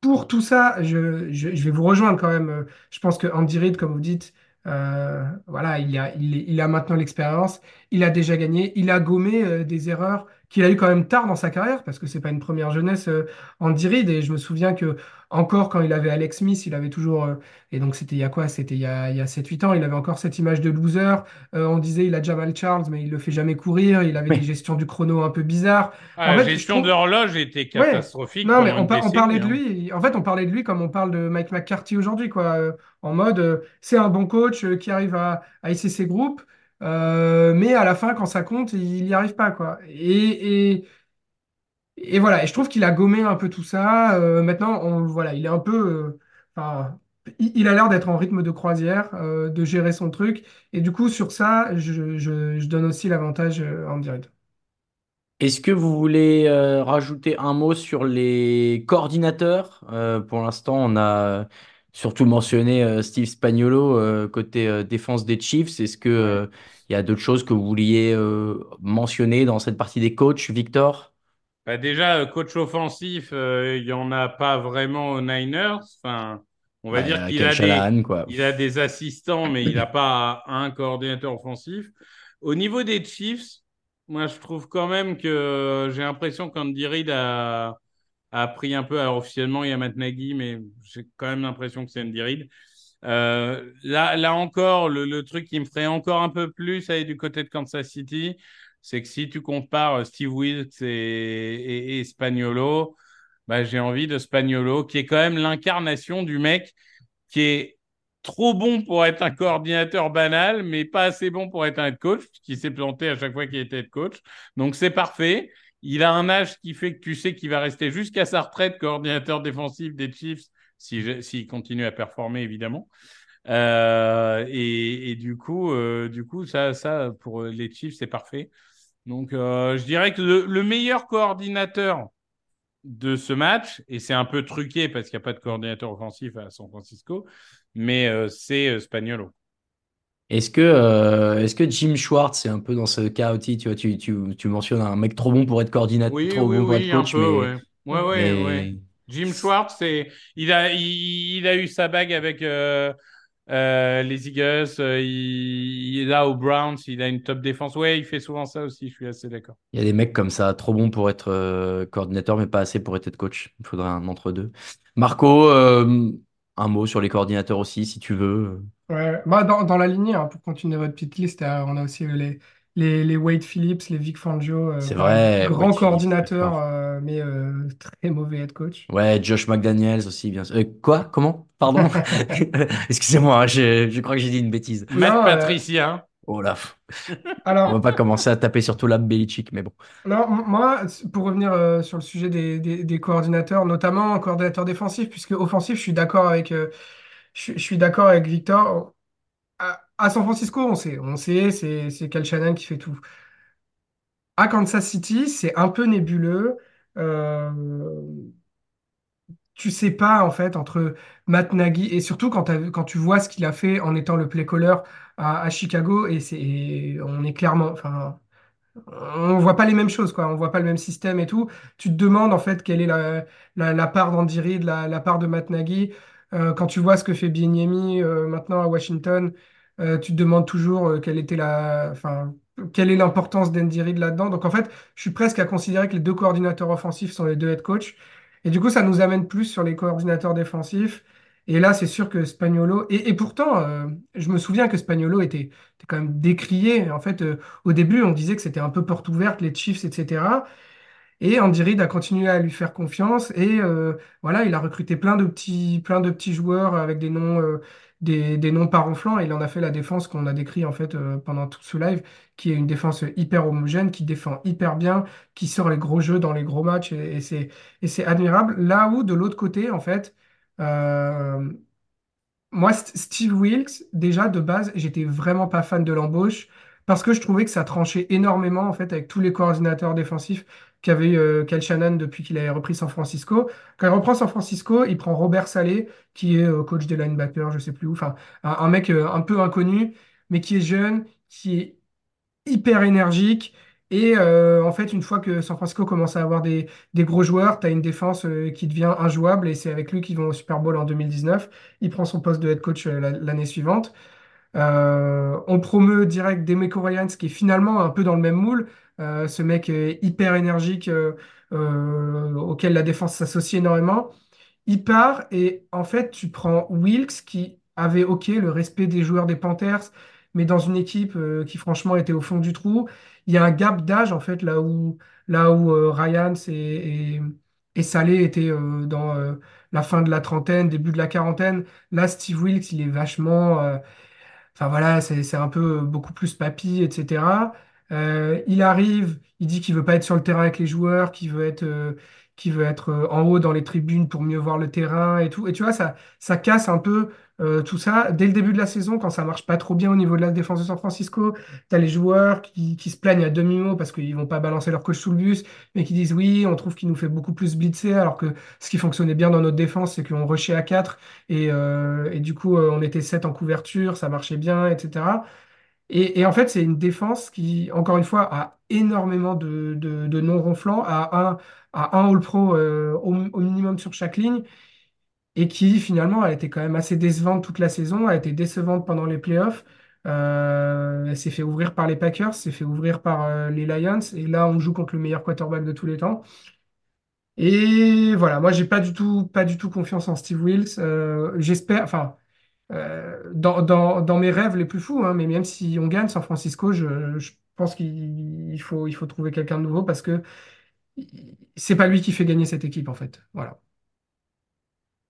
Speaker 2: pour tout ça, je, je- vais vous rejoindre quand même. Je pense que Andy Reid, comme vous dites, voilà, il a, il, il a maintenant l'expérience, il a déjà gagné, il a gommé euh, des erreurs qu'il a eu quand même tard dans sa carrière, parce que c'est pas une première jeunesse, euh, Andy Reid. Et je me souviens que encore quand il avait Alex Smith, il avait toujours, euh, et donc c'était il y a quoi? C'était il y a, il y a 7-8 ans, il avait encore cette image de loser. Euh, on disait il a Jamal Charles, mais il le fait jamais courir, il avait des
Speaker 1: oui.
Speaker 2: gestions du chrono un peu bizarres.
Speaker 3: ah,
Speaker 2: En
Speaker 3: la
Speaker 2: fait, je
Speaker 3: gestion de
Speaker 2: trouve.
Speaker 3: l'horloge était
Speaker 2: Ouais,
Speaker 3: catastrophique
Speaker 2: non, mais on, on parlait de
Speaker 3: hein.
Speaker 2: lui, en fait, on parlait de lui comme on parle de Mike McCarthy aujourd'hui, quoi, euh, en mode, euh, c'est un bon coach euh, qui arrive à, à hisser ses groupes, euh, mais à la fin, quand ça compte, il n'y arrive pas, quoi. Et, et, voilà, et je trouve qu'il a gommé un peu tout ça. euh, maintenant, voilà, il est un peu, euh, il, a l'air d'être en rythme de croisière, de gérer son truc, et du coup, sur ça, je, je, donne aussi l'avantage Andy Reid.
Speaker 1: Est-ce que vous voulez rajouter un mot sur les coordinateurs? Pour l'instant, on a surtout mentionné euh, Steve Spagnuolo euh, côté euh, défense des Chiefs. Est-ce que euh, il y a d'autres choses que vous vouliez euh, mentionner dans cette partie des coachs, Victor?
Speaker 3: Bah, déjà, coach offensif, euh, il y en a pas vraiment aux Niners. Enfin, on va dire
Speaker 1: Bah,
Speaker 3: qu'il
Speaker 1: Kyle
Speaker 3: a des,
Speaker 1: Shanahan, quoi.
Speaker 3: il a des assistants, mais il n'a pas un coordinateur offensif. Au niveau des Chiefs, moi, je trouve quand même que j'ai l'impression qu'Andy Reid a, a pris un peu. Officiellement, il y a Matt mais j'ai quand même l'impression que c'est Andy Reid. Euh, là, là encore, le, truc qui me ferait encore un peu plus aller du côté de Kansas City, c'est que si tu compares Steve Wilkes et, et, Spagnuolo, bah, j'ai envie de Spagnuolo, qui est quand même l'incarnation du mec qui est trop bon pour être un coordinateur banal, mais pas assez bon pour être un head coach, qui s'est planté à chaque fois qu'il était head coach. Donc c'est parfait. Il a un âge qui fait que tu sais qu'il va rester jusqu'à sa retraite coordinateur défensif des Chiefs, s'il si, s'il continue à performer, évidemment. Euh, et, et du coup, euh, du coup, ça, ça pour les Chiefs, c'est parfait. Donc, euh, je dirais que le, le meilleur coordinateur de ce match, et c'est un peu truqué parce qu'il n'y a pas de coordinateur offensif à San Francisco, mais c'est Spagnolo.
Speaker 1: Est-ce que, euh, est-ce que Jim Schwartz est un peu dans ce cas aussi? Tu vois, tu, tu, tu mentionnes un mec trop bon pour être coordinateur,
Speaker 3: Oui,
Speaker 1: trop
Speaker 3: oui,
Speaker 1: bon pour être
Speaker 3: oui, un
Speaker 1: coach,
Speaker 3: peu,
Speaker 1: mais,
Speaker 3: ouais. Ouais, ouais, ouais.
Speaker 1: mais
Speaker 3: Jim Schwartz, il a, il, il a eu sa bague avec euh, euh, les Eagles, il, il est là aux Browns, il a une top défense. Ouais, il fait souvent ça aussi, je suis assez d'accord.
Speaker 1: il y a des mecs comme ça, trop bons pour être coordinateur, mais pas assez pour être coach. Il faudrait un entre-deux. Marco, un mot sur les coordinateurs aussi, si tu veux.
Speaker 2: Ouais, bah dans, dans la lignée, hein, pour continuer votre petite liste, euh, on a aussi euh, les, les, les Wade Phillips, les Vic Fangio, euh,
Speaker 1: C'est vrai,
Speaker 2: grands
Speaker 1: Wade
Speaker 2: coordinateurs, euh, mais euh, très mauvais head coach.
Speaker 1: Ouais, Josh McDaniels aussi, bien sûr. Euh, quoi? Comment? Pardon? <laughs> <laughs> Excusez-moi, hein, je, je crois que j'ai dit une bêtise.
Speaker 3: Matt
Speaker 2: Non, euh,
Speaker 3: Patricia.
Speaker 1: Oh là, on va
Speaker 2: alors,
Speaker 1: pas commencer à taper sur tout la Belichick, mais bon.
Speaker 2: non, moi, pour revenir euh, sur le sujet des, des, des coordinateurs, notamment coordinateur défensif, puisque offensif, je suis d'accord avec, euh, je, je suis d'accord avec Victor. À, à San Francisco, on sait, on sait, c'est c'est Kyle Shanahan qui fait tout. À Kansas City, c'est un peu nébuleux. Euh, tu sais pas en fait entre Matt Nagy et surtout quand, tu vois ce qu'il a fait en étant le play caller à, Chicago et c'est on est clairement enfin on voit pas les mêmes choses quoi. On voit pas le même système et tout. Tu te demandes en fait quelle est la, la, part d'Andy Reid la, part de Matt Nagy. Euh, quand tu vois ce que fait Bieniemy euh, maintenant à Washington euh, tu te demandes toujours quelle était la enfin quelle est l'importance d'Andy Reid là-dedans. Donc en fait je suis presque à considérer que les deux coordinateurs offensifs sont les deux head coach et du coup, ça nous amène plus sur les coordinateurs défensifs. Et là, c'est sûr que Spagnolo. Et, pourtant, euh, je me souviens que Spagnolo était, quand même décrié. En fait, euh, au début, on disait que c'était un peu porte ouverte, les Chiefs, etc. Et Andy Reid a continué à lui faire confiance. Et euh, voilà, il a recruté plein de petits, plein de petits joueurs avec des noms, des, noms pas ronflants. Et il en a fait la défense qu'on a décrit en fait euh, pendant tout ce live, qui est une défense hyper homogène, qui défend hyper bien, qui sort les gros jeux dans les gros matchs. Et, et c'est, admirable. Là où, de l'autre côté, en fait, euh, moi, St- Steve Wilkes, déjà de base, j'étais vraiment pas fan de l'embauche parce que je trouvais que ça tranchait énormément en fait avec tous les coordinateurs défensifs qu'avait eu euh, Kyle Shanahan depuis qu'il avait repris San Francisco. Quand il reprend San Francisco, il prend Robert Saleh, qui est euh, coach des linebackers, je sais plus où, enfin un, mec euh, un peu inconnu, mais qui est jeune, qui est hyper énergique. Et euh, en fait, une fois que San Francisco commence à avoir des, gros joueurs, tu as une défense qui devient injouable et c'est avec lui qu'ils vont au Super Bowl en 2019. Il prend son poste de head coach la- l'année suivante. On promeut direct Demeco Ryans qui est finalement un peu dans le même moule. Euh, ce mec hyper énergique euh, euh, auquel la défense s'associe énormément. Il part et en fait, tu prends Wilkes qui avait, ok, le respect des joueurs des Panthers, mais dans une équipe qui franchement était au fond du trou. Il y a un gap d'âge en fait là où, Ryans et, et, Saleh étaient dans la fin de la trentaine, début de la quarantaine. Là, Steve Wilkes, il est vachement, Enfin voilà, c'est un peu beaucoup plus papy, etc. Euh, il arrive, il dit qu'il veut pas être sur le terrain avec les joueurs, qu'il veut être, euh, qu'il veut être euh, en haut dans les tribunes pour mieux voir le terrain et tout. Et tu vois, ça, ça casse un peu euh, tout ça. Dès le début de la saison, quand ça marche pas trop bien au niveau de la défense de San Francisco, tu as les joueurs qui, se plaignent à demi-mot parce qu'ils vont pas balancer leur coach sous le bus, mais qui disent oui, on trouve qu'il nous fait beaucoup plus blitzer, alors que ce qui fonctionnait bien dans notre défense, c'est qu'on rushait à 4 et, et du coup, on était 7 en couverture, ça marchait bien, etc. Et, en fait, c'est une défense qui, encore une fois, a énormément de, de, de non-ronflants, à un, à un All-Pro euh, au, au minimum sur chaque ligne, et qui finalement a été quand même assez décevante toute la saison, a été décevante pendant les playoffs. Euh, elle s'est fait ouvrir par les Packers, s'est fait ouvrir par euh, les Lions, et là, on joue contre le meilleur quarterback de tous les temps. Et voilà, moi, j'ai pas du tout, pas du tout confiance en Steve Wills. Euh, j'espère, enfin. Euh, dans, mes rêves les plus fous, hein, mais même si on gagne San Francisco, je, pense qu'il il faut, trouver quelqu'un de nouveau parce que c'est pas lui qui fait gagner cette équipe en fait. Voilà.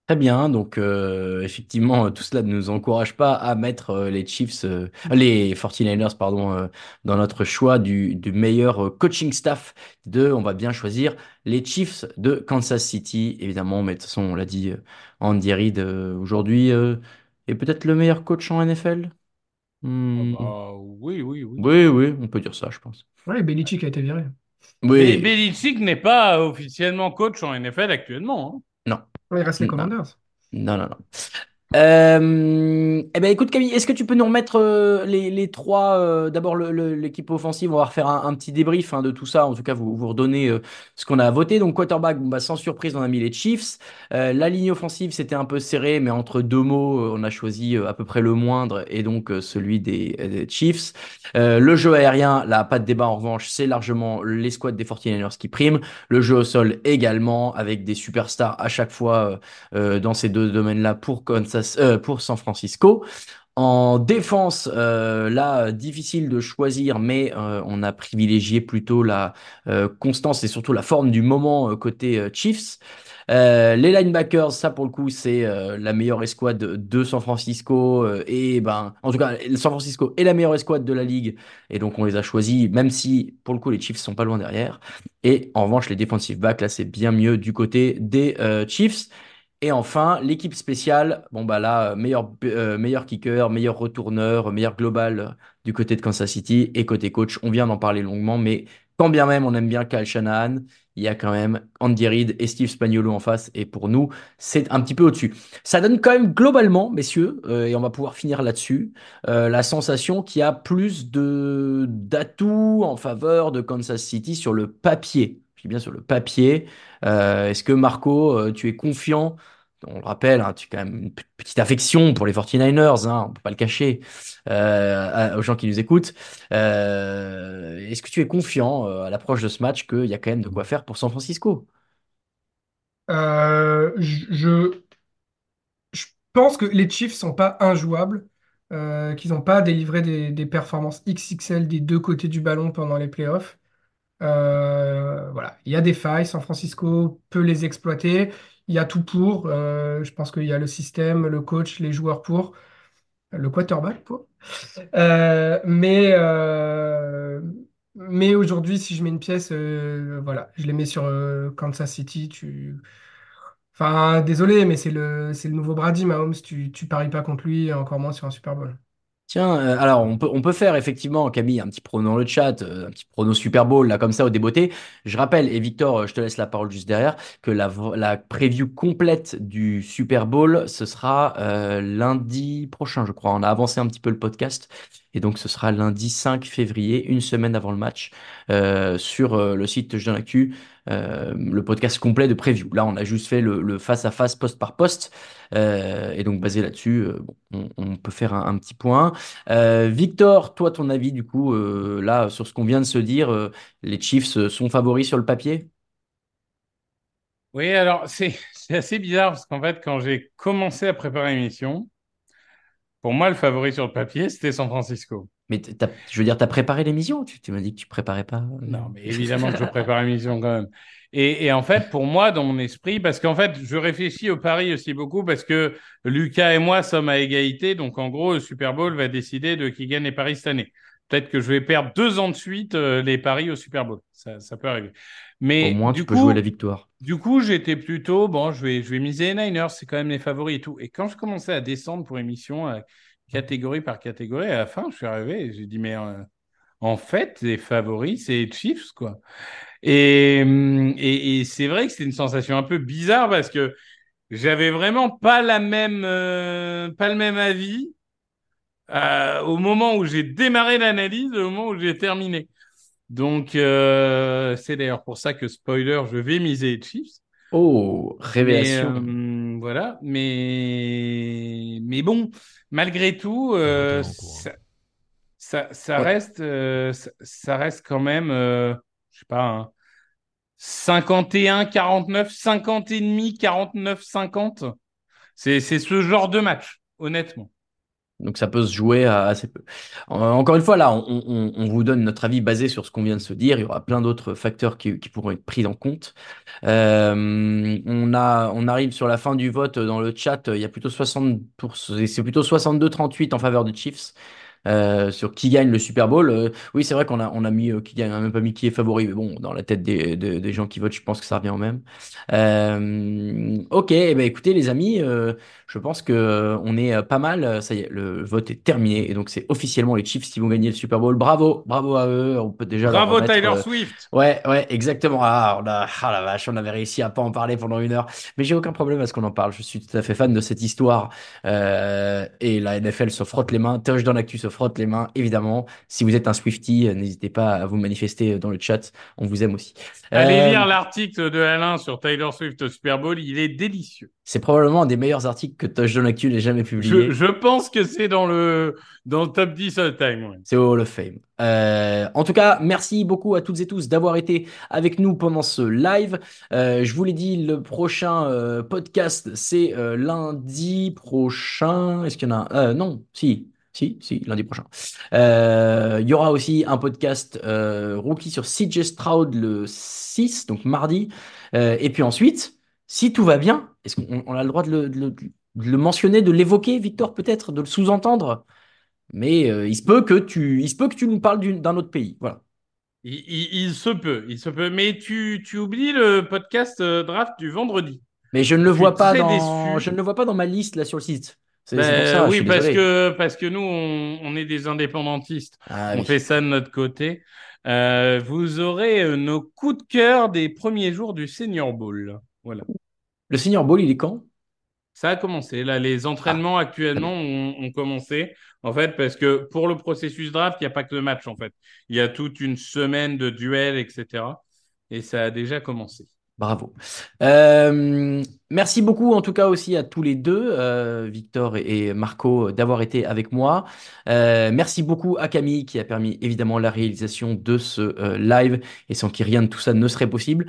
Speaker 1: Très bien, donc euh, effectivement, euh, tout cela ne nous encourage pas à mettre les Chiefs, les 49ers, pardon, dans notre choix du, du meilleur coaching staff de, on va bien choisir les Chiefs de Kansas City, évidemment, mais de toute façon, on l'a dit, Andy Reid, aujourd'hui, Et peut-être le meilleur coach en NFL?
Speaker 3: Oh,
Speaker 1: Hmm,
Speaker 3: bah, oui, oui, oui.
Speaker 1: Oui, oui, on peut dire ça, je pense.
Speaker 2: Ouais, Belichick a été viré.
Speaker 3: Mais
Speaker 1: Oui,
Speaker 3: Belichick n'est pas officiellement coach en NFL actuellement. hein.
Speaker 1: non,
Speaker 2: il reste les
Speaker 1: non,
Speaker 2: Commanders.
Speaker 1: non, non, non. Euh, eh ben écoute Camille, est-ce que tu peux nous remettre euh, les, trois, euh, d'abord l'équipe offensive, on va refaire un, petit débrief hein, de tout ça, en tout cas vous, vous redonnez euh, ce qu'on a voté. Donc quarterback, bah, sans surprise on a mis les Chiefs. La ligne offensive c'était un peu serré, mais entre deux mots on a choisi à peu près le moindre et donc celui des, Chiefs. Le jeu aérien, là pas de débat en revanche, c'est largement les squads des 49ers qui priment. Le jeu au sol également, avec des superstars à chaque fois dans ces deux domaines-là pour Kansas, euh, pour San Francisco. En défense, euh, là, difficile de choisir, mais euh, on a privilégié plutôt la constance et surtout la forme du moment côté Chiefs. Les linebackers, ça pour le coup, c'est la meilleure escouade de San Francisco et ben, en tout cas, San Francisco est la meilleure escouade de la ligue et donc on les a choisis, même si pour le coup les Chiefs sont pas loin derrière. Et en revanche, les defensive backs, là, c'est bien mieux du côté des Chiefs. Et enfin, l'équipe spéciale, bon bah là, euh, meilleur, euh, meilleur kicker, meilleur retourneur, meilleur global euh, du côté de Kansas City et côté coach, on vient d'en parler longuement, mais quand bien même on aime bien Kyle Shanahan, il y a quand même Andy Reid et Steve Spagnuolo en face, et pour nous, c'est un petit peu au-dessus. Ça donne quand même globalement, messieurs, et on va pouvoir finir là-dessus, la sensation qu'il y a plus d'atouts en faveur de Kansas City sur le papier. Je dis bien sur le papier. Est-ce que Marco, tu es confiant? On le rappelle, hein, tu as quand même une petite affection pour les 49ers, hein, on peut pas le cacher euh, aux gens qui nous écoutent. Euh, est-ce que tu es confiant euh, à l'approche de ce match qu'il y a quand même de quoi faire pour San Francisco?
Speaker 2: Je, pense que les Chiefs sont pas injouables, qu'ils n'ont pas délivré des, des performances XXL des deux côtés du ballon pendant les playoffs. Voilà, il y a des failles. San Francisco peut les exploiter. Il y a tout pour. Euh, je pense qu'il y a le système, le coach, les joueurs pour, le quarterback pour. Euh, mais euh, mais aujourd'hui, si je mets une pièce, voilà, je les mets sur Kansas City. Tu... Enfin, désolé, mais c'est le, c'est le nouveau Brady Mahomes. Tu, tu paries pas contre lui, encore moins sur un Super Bowl.
Speaker 1: Tiens, euh, alors on peut, on peut faire effectivement, Camille, un petit prono dans le chat, euh, un petit prono Super Bowl, là, comme ça, au débeauté. Je rappelle, et Victor, euh, je te laisse la parole juste derrière, que la, la preview complète du Super Bowl, ce sera lundi prochain, je crois. On a avancé un petit peu le podcast, et donc ce sera lundi 5 février, une semaine avant le match, euh, sur euh, le site donne l'actu, euh, le podcast complet de preview. Là, on a juste fait le, face-à-face, poste par poste, euh, et donc basé là-dessus, on, peut faire un petit point. Victor, toi, ton avis, du coup, là, sur ce qu'on vient de se dire, les Chiefs sont favoris sur le papier?
Speaker 3: Oui, alors <laughs> c'est assez bizarre parce qu'en fait, quand j'ai commencé à préparer l'émission, pour moi, le favori sur le papier, c'était San Francisco.
Speaker 1: Mais je veux dire, tu as préparé l'émission? Tu, tu m'as dit que tu préparais pas. euh,
Speaker 3: Non, mais <laughs> évidemment que je <laughs> prépare l'émission quand même. Et, et en fait, pour moi, dans mon esprit, parce qu'en fait, je réfléchis au pari aussi beaucoup parce que Lucas et moi sommes à égalité. Donc, en gros, le Super Bowl va décider de qui gagne les paris cette année. Peut-être que je vais perdre deux ans de suite euh, les paris au Super Bowl. Ça, ça peut arriver.
Speaker 1: Au
Speaker 3: Mais
Speaker 1: moins,
Speaker 3: du
Speaker 1: tu peux
Speaker 3: coup,
Speaker 1: jouer la victoire.
Speaker 3: du coup, j'étais plutôt, bon, je vais, je vais miser les Niners, c'est quand même les favoris et tout. Et quand je commençais à descendre pour émission, euh, catégorie par catégorie, à la fin, je suis arrivé et j'ai dit, mais euh, en fait, les favoris, c'est les Chiefs, quoi. Et, hum, et, et c'est vrai que c'est une sensation un peu bizarre parce que j'avais vraiment pas la même, euh, pas le même avis euh, au moment où j'ai démarré l'analyse, au moment où j'ai terminé. Donc, euh, c'est d'ailleurs pour ça que, spoiler, je vais miser les Chiefs.
Speaker 1: Oh,
Speaker 3: Mais
Speaker 1: révélation.
Speaker 3: euh, voilà, mais mais bon, malgré tout, euh, ça, ça, ça
Speaker 1: Ouais.
Speaker 3: reste euh, ça, ça reste quand même, euh, je sais pas, hein, 51, 49, 50 et demi, 49, 50. C'est c'est ce genre de match, honnêtement.
Speaker 1: Donc ça peut se jouer assez peu. Encore une fois, là, on, vous donne notre avis basé sur ce qu'on vient de se dire. Il y aura plein d'autres facteurs qui, pourront être pris en compte. Euh, on arrive sur la fin du vote dans le chat. Il y a plutôt 60 pour, c'est plutôt 62-38 en faveur des Chiefs. Euh, sur qui gagne le Super Bowl. Euh, oui, c'est vrai qu'on a, on a mis euh, qui gagne, on a même pas mis qui est favori, mais bon, dans la tête des, des, des gens qui votent, je pense que ça revient au même. Euh, ok, eh ben, écoutez les amis, euh, je pense que euh, on est pas mal. Ça y est, le vote est terminé et donc c'est officiellement les Chiefs qui vont gagner le Super Bowl. Bravo, bravo à eux. On peut déjà
Speaker 3: Bravo
Speaker 1: remettre,
Speaker 3: Tyler Swift.
Speaker 1: Ouais, ouais, exactement. Ah, on a, ah la vache, on avait réussi à pas en parler pendant une heure. Mais j'ai aucun problème à ce qu'on en parle. Je suis tout à fait fan de cette histoire. Euh, et la NFL se frotte les mains. Touch dans l'actu se frotte les mains, évidemment. Si vous êtes un Swifty, euh, n'hésitez pas à vous manifester dans le chat. On vous aime aussi.
Speaker 3: Allez
Speaker 1: Euh,
Speaker 3: lire l'article de Alain sur Tyler Swift au Super Bowl, il est délicieux.
Speaker 1: C'est probablement un des meilleurs articles que Touch dans l'actu n'ait jamais publié.
Speaker 3: Je, je pense que c'est dans le, dans le top 10 all time. ouais.
Speaker 1: C'est au Hall of Fame. Euh, en tout cas, merci beaucoup à toutes et tous d'avoir été avec nous pendant ce live. Euh, je vous l'ai dit, le prochain euh, podcast, c'est euh, lundi prochain. Est-ce qu'il y en a un? Euh, Non, si. Si, si, lundi prochain. Euh, il y aura aussi un podcast euh, rookie sur CJ Stroud le 6, donc mardi. Euh, et puis ensuite, si tout va bien, est-ce qu'on on a le droit de le, de le- de le mentionner, de l'évoquer, Victor, peut-être, de le sous-entendre? Mais euh, il se peut que tu, il se peut que tu nous parles d'un autre pays. Voilà.
Speaker 3: Il, il- il se peut, il se peut. Mais tu, tu oublies le podcast draft du vendredi.
Speaker 1: Mais je ne le vois pas dans,
Speaker 3: déçu.
Speaker 1: je ne le vois pas dans ma liste là sur le site. C'est
Speaker 3: Ben,
Speaker 1: pour ça.
Speaker 3: oui, parce que, parce que nous, on, on est des indépendantistes.
Speaker 1: Ah
Speaker 3: on
Speaker 1: oui.
Speaker 3: fait ça de notre côté. Euh, vous aurez euh, nos coups de cœur des premiers jours du Senior Bowl. Voilà.
Speaker 1: Le Senior Bowl, il est quand?
Speaker 3: Ça a commencé. Là, les entraînements actuellement ont, ont commencé. En fait, parce que pour le processus draft, il n'y a pas que le match, en fait. Il y a toute une semaine de duels, etc. Et ça a déjà commencé.
Speaker 1: Bravo. Euh, merci beaucoup en tout cas aussi à tous les deux, euh, Victor et, Marco, d'avoir été avec moi. Euh, merci beaucoup à Camille qui a permis évidemment la réalisation de ce live et sans qui rien de tout ça ne serait possible.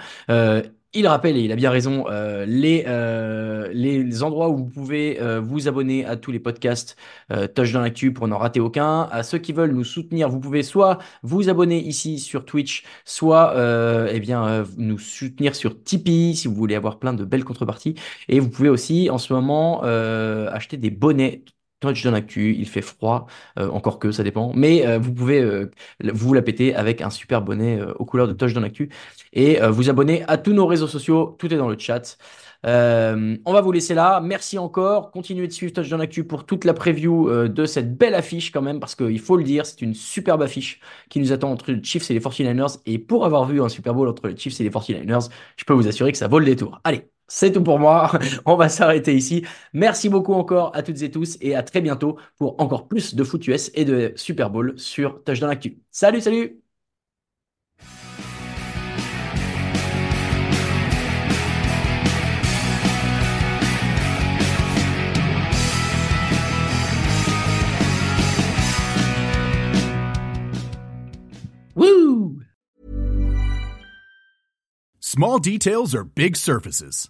Speaker 1: Il rappelle, et il a bien raison, euh, les, euh, les endroits où vous pouvez euh, vous abonner à tous les podcasts Touch dans l'actu pour n'en rater aucun. À ceux qui veulent nous soutenir, vous pouvez soit vous abonner ici sur Twitch, soit eh nous soutenir sur Tipeee si vous voulez avoir plein de belles contreparties. Et vous pouvez aussi en ce moment acheter des bonnets. Touch dans l'actu, il fait froid, euh, encore que ça dépend, mais euh, vous pouvez euh, vous la péter avec un super bonnet aux couleurs de Touch dans l'actu et vous abonner à tous nos réseaux sociaux, tout est dans le chat. On va vous laisser là. Merci encore. Continuez de suivre Touch dans l'actu pour toute la preview de cette belle affiche quand même, parce qu'il faut le dire, c'est une superbe affiche qui nous attend entre les Chiefs et les 49ers. Et pour avoir vu un Super Bowl entre les Chiefs et les 49ers, je peux vous assurer que ça vaut le détour. Allez, c'est tout pour moi. <laughs> On va s'arrêter ici. Merci beaucoup encore à toutes et tous et à très bientôt pour encore plus de foot US et de Super Bowl sur Touch dans l'actu. Salut, salut! Woo!
Speaker 4: Small details are big surfaces.